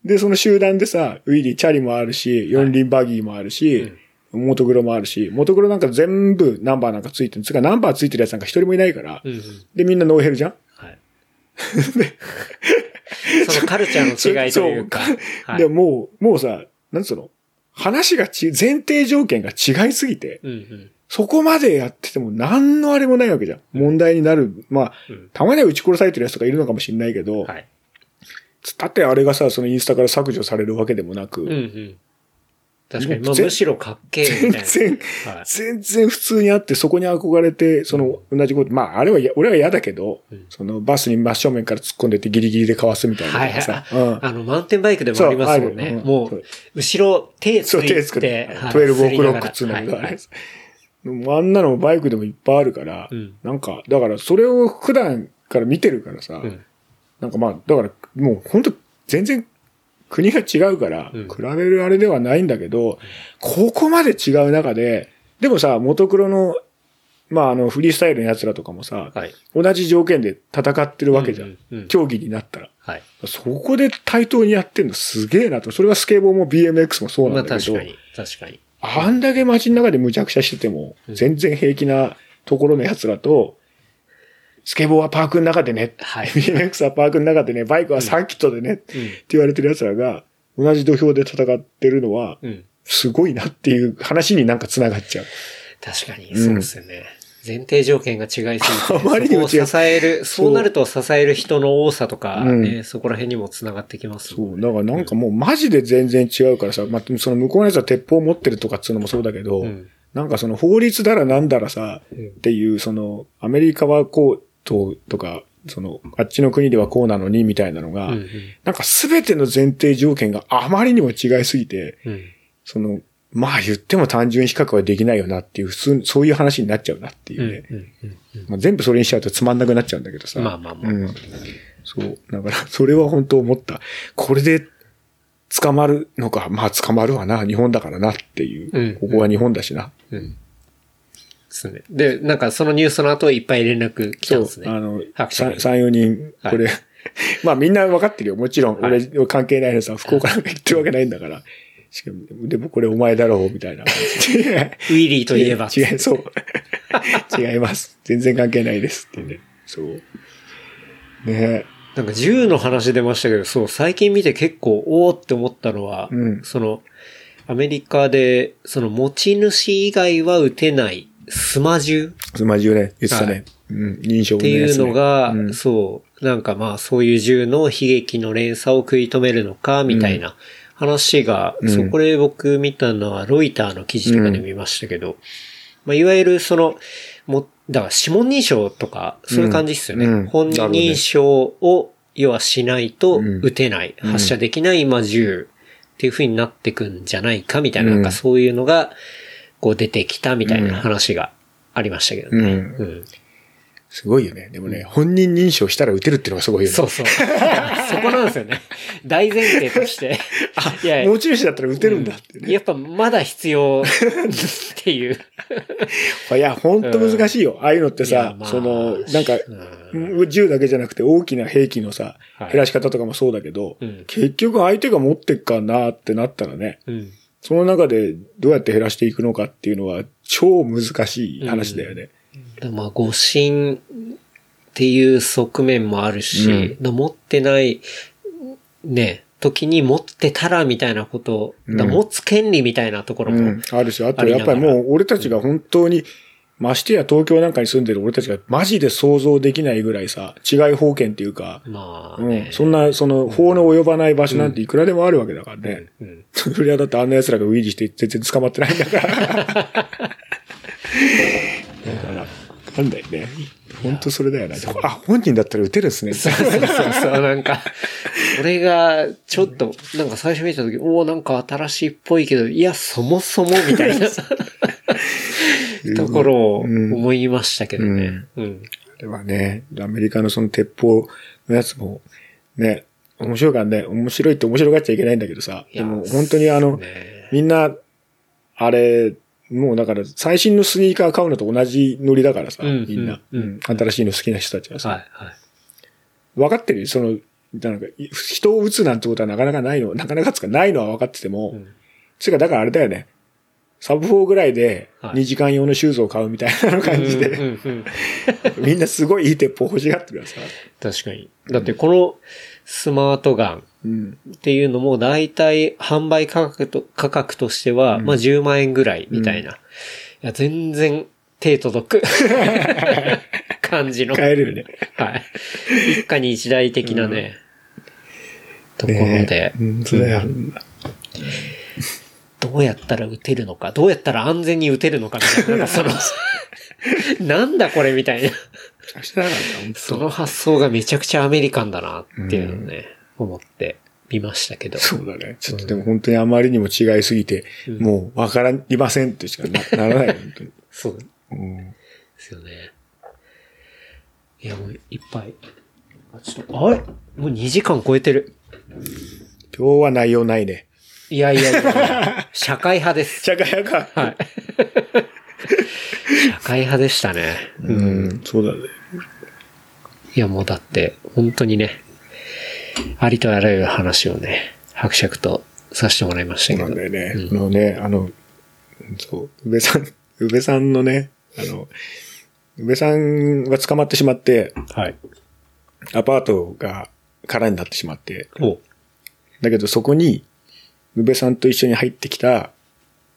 で、その集団でさ、ウィリー、チャリもあるし、四輪バギーもあるし、モトクロもあるし、モトクロなんか全部ナンバーなんかついてる。つうかナンバーついてるやつなんか一人もいないから。うんうん。で、みんなノーヘルじゃんはい。そのカルチャーの違いというか。そうはいで、もう、もうさ、なんつうの？話がち、前提条件が違いすぎて、うんうん。そこまでやってても何のあれもないわけじゃん。問題になる。まあ、うんたまには撃ち殺されてるやつとかいるのかもしれないけど、はい。つったってあれがさ、そのインスタから削除されるわけでもなく、うんうん。確かに、まあむしろかっけえ全みたいな。然、はい。全然普通にあって、そこに憧れて、その同じこと、まあ、あれはや、俺は嫌だけど、うん。そのバスに真正面から突っ込んでってギリギリでかわすみたいなはいはい。うん。あの、マウンテンバイクでもありますもんね。そうんもそうう、後ろ手つそう、いて、手つくって、はい。12オクロックっつうのが、はい。はい。あんなのバイクでもいっぱいあるから、うん。なんか、だからそれを普段から見てるからさ、うん。なんかまあ、だからもう本当全然国が違うから、うん比べるあれではないんだけど、ここまで違う中で、でもさ、モトクロの、まああの、フリースタイルの奴らとかもさ、はい。同じ条件で戦ってるわけじゃん。うんうんうん競技になったら。はい。そこで対等にやってんのすげえなと。それはスケボーも BMX もそうまあなんだけど、確かに、確かに。あんだけ街の中で無茶苦茶してても、全然平気なところの奴らと、スケボーはパークの中でね、はい。BMX はパークの中でね、バイクはサーキットでね、って言われてる奴らが、同じ土俵で戦ってるのはう、ん。すごいなっていう話になんか繋がっちゃう。確かに、そうですよね。前提条件が違いすぎて、あまりにも支える、そう。なると支える人の多さとか、うん。ね、そこら辺にも繋がってきますもんそう。だからなんかもうマジで全然違うからさ、まあ、その向こうのやつは鉄砲持ってるとかっていうのもそうだけど、うん。なんかその法律だらなんだらさ、うん。っていう、その、アメリカはこうと、とか、その、あっちの国ではこうなのに、みたいなのが、うんうんなんかすべての前提条件があまりにも違いすぎて、うんその、まあ言っても単純比較はできないよなっていう、普通、そういう話になっちゃうなっていうね。うんうんうんまあ、全部それにしちゃうとつまんなくなっちゃうんだけどさ。まあまあまあうん。そう。だから、それは本当思った。これで捕まるのか、まあ捕まるわな、日本だからなっていう。うんここは日本だしな。うんですね。で、なんかそのニュースの後いっぱい連絡来たんです、ね。あの、拍手三、三四人、これ、まあみんな分かってるよ。もちろん、はい俺関係ないのさ、福岡なんか言ってるわけないんだから。しかも、でもこれお前だろう、みたいな。ウィリーといえば。違う、そう。違います。全然関係ないですってね。そう。ねなんか銃の話出ましたけど、そう、最近見て結構、おーって思ったのは、うんその、アメリカで、その持ち主以外は撃てないスマ銃スマジュね、言ってたね。はい。うん、認証っていうのが、うん。そう、なんかまあそういう銃の悲劇の連鎖を食い止めるのか、みたいな話が、うん。そう、これ僕見たのはロイターの記事とかで見ましたけど、まあいわゆるその、も、だから指紋認証とか、そういう感じですよね。本人認証を、要はしないとうん。撃てない、うん。発射できない、まあ銃っっていう風になってくんじゃないかみたいな、うん。なんかそういうのが、こう出てきたみたいな話がありましたけどね。うんうんすごいよね。でもね、本人認証したら打てるっていうのがすごいよね。そうそう。そこなんですよね。大前提として。いや持ち主だったら打てるんだってね。やっぱまだ必要っていう。いや、ほんと難しいよ。ああいうのってさ、まあその、なんか、う銃だけじゃなくて大きな兵器のさはい、減らし方とかもそうだけど、うん結局相手が持ってっかなってなったらね、うん。その中でどうやって減らしていくのかっていうのは超難しい話だよね。でまあ、誤信っていう側面もあるし、だ持ってない、ね、時に持ってたらみたいなこと、だうん持つ権利みたいなところも、うん。あるし、あとやっぱりもう俺たちが本当に、ましてや東京なんかに住んでる俺たちがマジで想像できないぐらいさ、違い法権っていうか、うんまあね、、そんな、その、法の及ばない場所なんていくらでもあるわけだからね。うん それはだってあんな奴らがウィリーして全然捕まってないんだから。だから、なんだよね。本当それだよな。あ、本人だったら撃てるっすね。そうそうそうそう、なんか、俺が、ちょっと、なんか最初見た時、おおなんか新しいっぽいけど、いや、そもそも、みたいな ところを思いましたけどね。うん。あれはね、アメリカのその鉄砲のやつも、ね、面白いからね、面白いって面白がっちゃいけないんだけどさ、でも本当にあの、ね。みんな、あれ、もうだから最新のスニーカー買うのと同じノリだからさ、うんみんな、うん。うん。新しいの好きな人たちはさ、はい、はい。分かってる？よその、なんか、人を撃つなんてことはなかなかないの、なかなかつかないのは分かってても、うん。つうかだからあれだよね、サブ4ぐらいではい2時間用のシューズを買うみたいな感じで、みんなすごいいい鉄砲欲しがってるからさ。確かに。だってこのスマートガンうん。っていうのも大体販売価格と、価格としては、まあ10万円ぐらいみたいな。いや、全然手届く 感じの。買えるよね。はい。一家に一台的なね、ところで、ねうん、それは、どうやったら撃てるのか、どうやったら安全に撃てるのかみたいな、なんかその、なんだこれみたいな。その発想がめちゃくちゃアメリカンだなっていうのをね、思って見ましたけど。そうだね。ちょっとでも本当にあまりにも違いすぎて、うんもうわかりませんってしかなならないよ、本当に。そうでうんすよね。いや、もういっぱい。あ、ちょっと、あれ？もう2時間超えてる。今日は内容ないね。いやいやいや 社会派です。社会派か。はい。社会派でしたね。うん、そうだね。いや、もうだって、本当にね、ありとあらゆる話をね、伯爵とさせてもらいましたそうけど。なんだよね。うんあのね、あの、そう、宇部さん、宇部さんのね、あの、宇部さんが捕まってしまって、はい。アパートが空になってしまって、おだけどそこに、宇部さんと一緒に入ってきた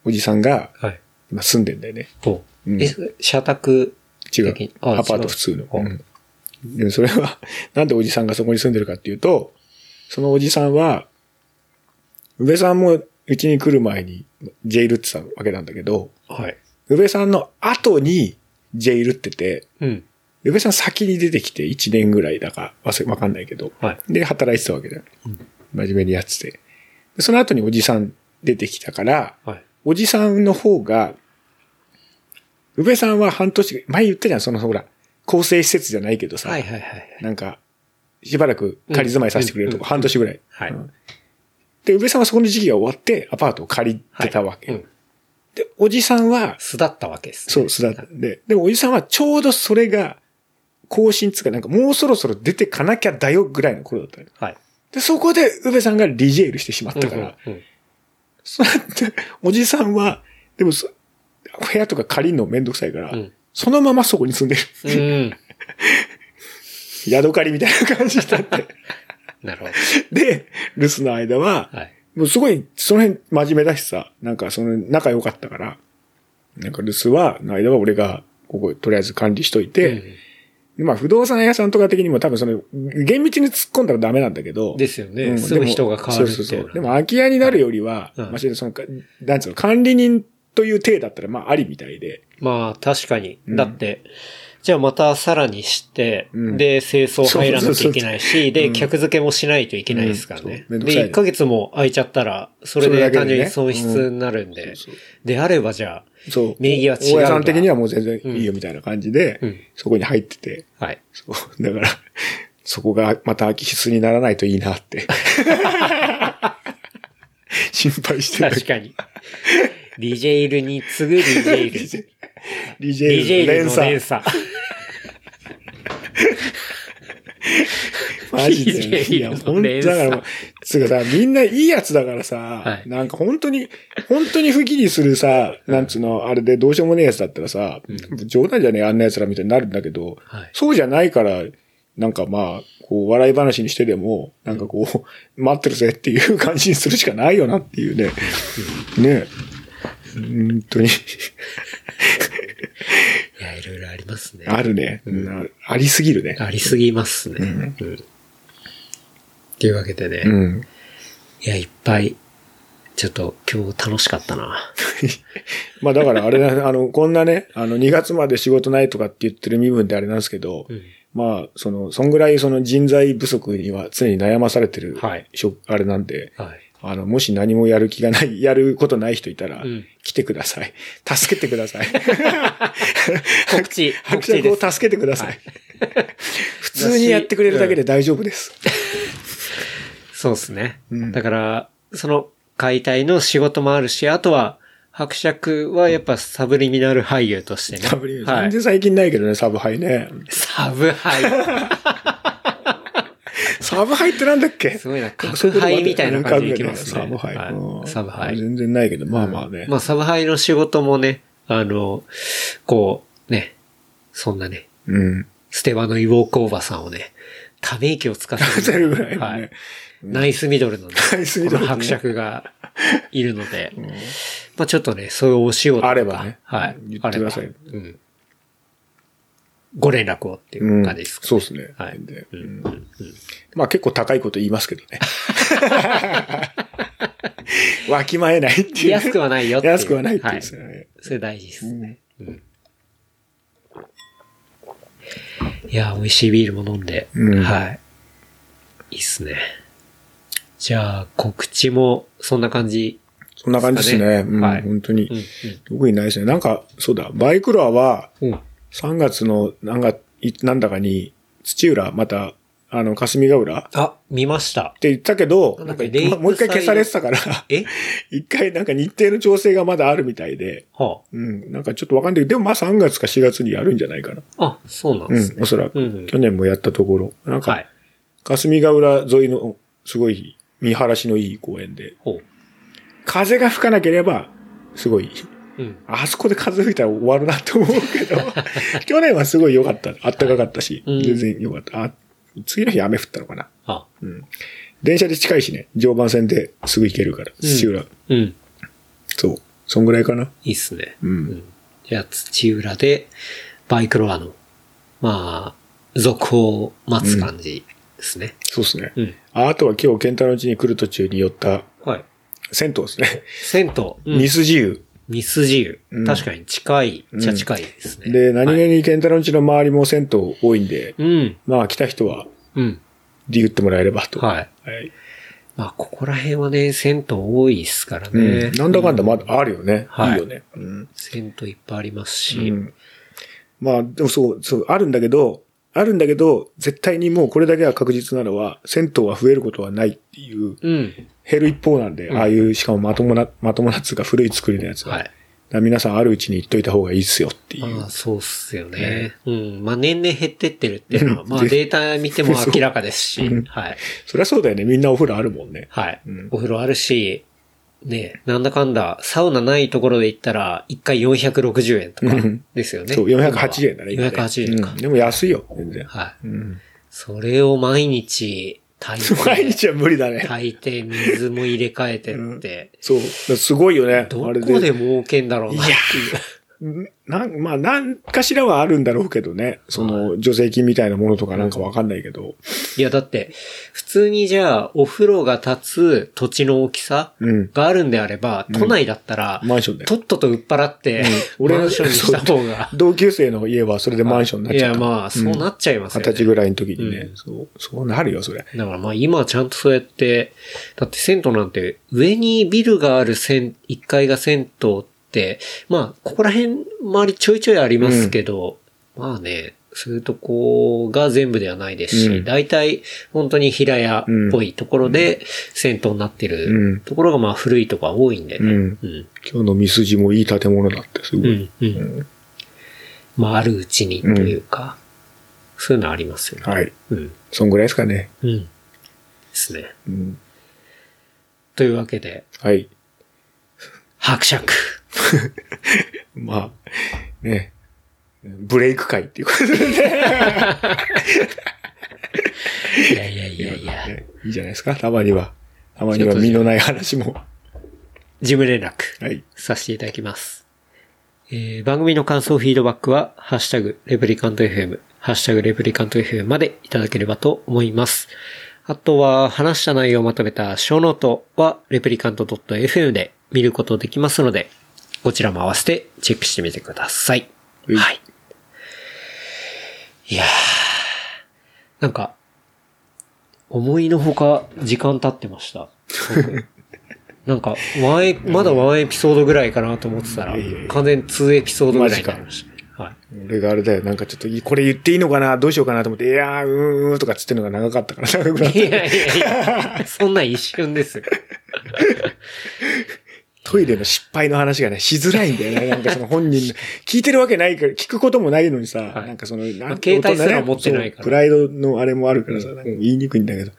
おじさんが、はい。今住んでんだよね。おうんえ、社宅違うアパート普通の。あうんでもそれは、なんでおじさんがそこに住んでるかっていうと、そのおじさんは、宇部さんもうちに来る前にジェイルってたわけなんだけど、はい。宇部さんの後にジェイルってて、うん。宇部さん先に出てきて1年ぐらいだか忘れわかんないけど、はい。で、働いてたわけだよ。真面目にやってて。でその後におじさん出てきたから、はい。おじさんの方が、宇部さんは半年、前言ったじゃん、そのほら、構成施設じゃないけどさ、はいはいはい。なんか、しばらく仮住まいさせてくれるとこ、うん半年ぐらい。はいうんで、宇部さんはそこの時期が終わって、アパートを借りてたわけ。うん。で、おじさんは、巣立ったわけです、ね。そう、巣立ったんで、でもおじさんはちょうどそれが、更新つか、なんかもうそろそろ出てかなきゃだよぐらいの頃だったのはい。で、そこで、宇部さんがリジェールしてしまったから、うんうんそうやって、おじさんは、でもそ、部屋とか借りるのめんどくさいから、うんそのままそこに住んでる。うん。宿借りみたいな感じだって。なるほで、留守の間は、ど。はい。もうすごい、その辺真面目だしさ、なんかその仲良かったから、なんか留守は、の間は俺が、ここ、とりあえず管理しといて、でまあ不動産屋さんとか的にも多分その、厳密に突っ込んだらダメなんだけど、ですよね。うんすぐ人が変わるそうそうそう。でも空き家になるよりは、うん。まあ、その、かなんつうの、管理人という体だったら、まあ、ありみたいで。まあ、確かに。うん。だって、じゃあまたさらにして、うん。で、清掃入らなきゃいけないし、で、うん。客付けもしないといけないですからね。うん。で、ね。1ヶ月も空いちゃったら、それで単純に損失になるんで、であればじゃそう。名義は違う大家さん的にはもう全然いいよみたいな感じで、うんそこに入ってて、あ、はい。そう。だから、そこがまた空き室にならないといいなって。心配してる。確かに。DJ イルに次ぐ DJ イル。DJ DJ イルの連鎖連。鎖。マジで。いや、本当連鎖。だからもう、つうかさ、みんないいやつだからさ、はい。なんか本当に、本当に不義にするさ、なんつうの、あれでどうしようもねえやつだったらさ、冗談じゃねえ、あんなやつらみたいになるんだけど、はい。そうじゃないから、なんかまあ、こう、笑い話にしてでも、なんかこう、待ってるぜっていう感じにするしかないよなっていうね。ね本当に、いや、いろいろありますね。あるね。うんありすぎるね。ありすぎますね。うん。っていうわけでね、うん。いや、いっぱい、ちょっと今日楽しかったな。まあだからあれだ、あの、こんなね、あの、2月まで仕事ないとかって言ってる身分であれなんですけど、うんまあ、その、そんぐらいその人材不足には常に悩まされてる、はいあれなんで、はい。あの、もし何もやる気がない、やることない人いたら、うん来てください。助けてください。告知、伯。爵を助けてください。普通にやってくれるだけで大丈夫です。そうですね。うんだから、その解体の仕事もあるし、あとは、伯爵はやっぱサブリミナル俳優としてね。サブリはい全然最近ないけどね、サブハイね。サブ俳サブハイってなんだっけ？すごいな、角杯みたいな感じでいきますね。サブハイ。サブハイ。全然ないけど、まあまあね。まあ、サブハイの仕事もね、あの、こう、ね、そんなね、うん。ステバのイウォークバーさんをね、ため息をつかせせる ぐらいはい。ナイスミドルのね、ナイスミドルねこの伯爵がいるので、まあちょっとね、そういうお仕事あればねはい。言ってくださいうん。ご連絡をっていう感じですか、そうですね。はいでうんうんうんうんまあ結構高いこと言いますけどね。わきまえないっていう。安くはないよっていう。安くはないっていうはいですよね。それ大事ですね。うんいや、美味しいビールも飲んで、うんはい。いいっすね。じゃあ、告知もそんな感じ。そんな感じですね。うん、はい本当にうん。、特にないですね。なんか、そうだ、バイクロアはうん。うん。3月のなんか、いなんだかに、土浦、また、あの、霞ヶ浦？っあ、見ました。て言ったけど、ななんんかもう一回消されてたから、え？一回なんか日程の調整がまだあるみたいで、はうん、なんかちょっとわかんないけど、でもまあ3月か4月にやるんじゃないかな。あ。あ、そうなんうん、ですね。おそらく。うんうん去年もやったところ。なんか、はい。霞ヶ浦沿いの、すごい見晴らしのいい公園で、ほ風が吹かなければ、すごい、う。うん。あそこで風吹いたら終わるなって思うけど、去年はすごい良かった。あったかかったし、うん全然良かった。あ、次の日雨降ったのかな。あ、うん。電車で近いしね、常磐線ですぐ行けるから、土浦。うん。そう。そんぐらいかな。いいっすね。うん。じゃあ、土浦で、バイクロアの、まあ、続報を待つ感じですね。そうですね。うん。ああとは今日、ケンタの家に来る途中に寄ったはい。銭湯ですね。銭湯。うんミス自由。ミス自由。うん確かに近い、っちゃ近いですね。で、何はい気にケンタの家の周りも銭湯多いんで、うん。まあ来た人は、うん。で言ってもらえればと。はい。はい。まあ、ここら辺はね、銭湯多いですからうね。ん。なんだかんだまだあるよね。はいいいよね。うん。銭湯いっぱいありますし。うん。まあ、でもそう、そう、あるんだけど、あるんだけど、絶対にもうこれだけは確実なのは、銭湯は増えることはないっていう、うん。減る一方なんで、うんああいう、しかもまともな、まともなっつうか古い作りのやつは。はい。皆さんあるうちに言っといた方がいいっすよっていう。まあ、そうっすよね。うん。まあ、年々減ってってるっていうのは、うんまあ、データ見ても明らかですしうん。はい。そりゃそうだよね。みんなお風呂あるもんね。はいうん。お風呂あるし、ね、なんだかんだ、サウナないところで行ったら、1回460円とかうんですよね。そう、480円だね。今ね480円かうん。でも安いよ、全然。はい。うん。それを毎日炊いて、毎日は無理だね。炊いて、水も入れ替えてって、そう。だからすごいよね。どこで儲けんだろうなっていう。なん、まあ、なんかしらはあるんだろうけどね。その、助成金みたいなものとかなんかわかんないけど。いや、だって、普通にじゃあ、お風呂が立つ土地の大きさうん。があるんであれば、都内だったら、マンションで。とっとと売っ払って、俺のマンションにした方が。同級生の家はそれでマンションになっいや、ちゃった。まあ、そうなっちゃいますよね。二十歳ぐらいの時にね、うんそう、そうなるよ、それ。だからまあ今はちゃんとそうやって、だって銭湯なんて上にビルがある銭、1階が銭湯って、まあここら辺周りちょいちょいありますけど、まあね、そういうとこが全部ではないですし、うん大体本当に平屋っぽいところで銭湯になってうんるところがまあ古いとこが多いんでね。うん。うん。今日のミスジもいい建物だって、すごい。うん。うん。まああるうちにというか、そういうのありますよね。はい。うん。そんぐらいですかね。うん。ですね。うん。というわけで、はい。伯爵。まあ、ね。ブレイク会っていうことでね。いやいやいやいや。ねいいじゃないですか、たまには。たまには身のない話も。事務連絡はい。させていただきます。えー番組の感想、フィードバックは、ハッシュタグ、レプリカント FM、ハッシュタグ、レプリカント FM までいただければと思います。あとは、話した内容をまとめたショーノートは、レプリカント .fm で見ることできますので、こちらも合わせてチェックしてみてください。はいはい。いやー、なんか、思いのほか時間経ってました。僕 なんか、ワンエ、まだワンエピソードぐらいかなと思ってたら完全2エピソードぐらいになりましたね。はい。俺があれだよ、なんかちょっと、これ言っていいのかな？どうしようかな？と思って、いやー、うーんうーんとかつってんのが長かったから、長くなっいやいやいや、そんな一瞬ですよ。トイレの失敗の話がね、しづらいんだよね。なんかその本人、聞いてるわけないから、聞くこともないのにさ、はいなんかその、なんまあ携帯すら持ってないからプライドのあれもあるからさ、なんか言いにくいんだけど、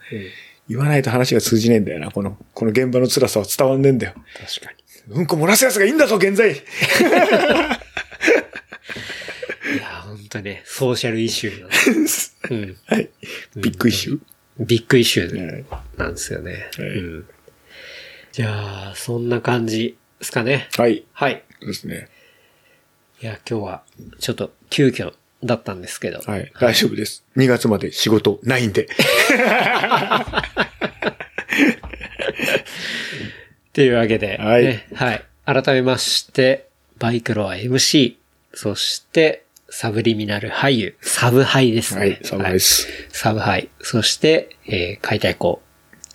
言わないと話が通じねえんだよな、この、この現場の辛さは伝わんねえんだよ。確かに。うんこ漏らすやつがいいんだぞ、現在 いや、本当ね、 social issue。うん。はい。ビッグイシュビッグイシュー。ーなんですよね。はいうん。じゃあ、そんな感じですかね。はい。はい。ですね。いや、今日は、ちょっと、急遽だったんですけど。はい。大丈夫です。2月まで仕事ないんで。というわけで、はいねはい。改めまして、バイクロは MC、そして、サブリミナル俳優、サブハイですね。はい。サブです。サブハイ。そして、えー、解体校、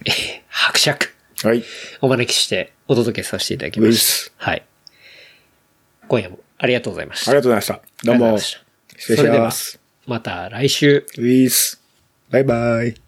えー、伯爵、はい。お招きしてお届けさせていただきましすた。はい。今夜もありがとうございました。ありがとうございました。どうも。失礼します。また来週。ウィース。バイバイ。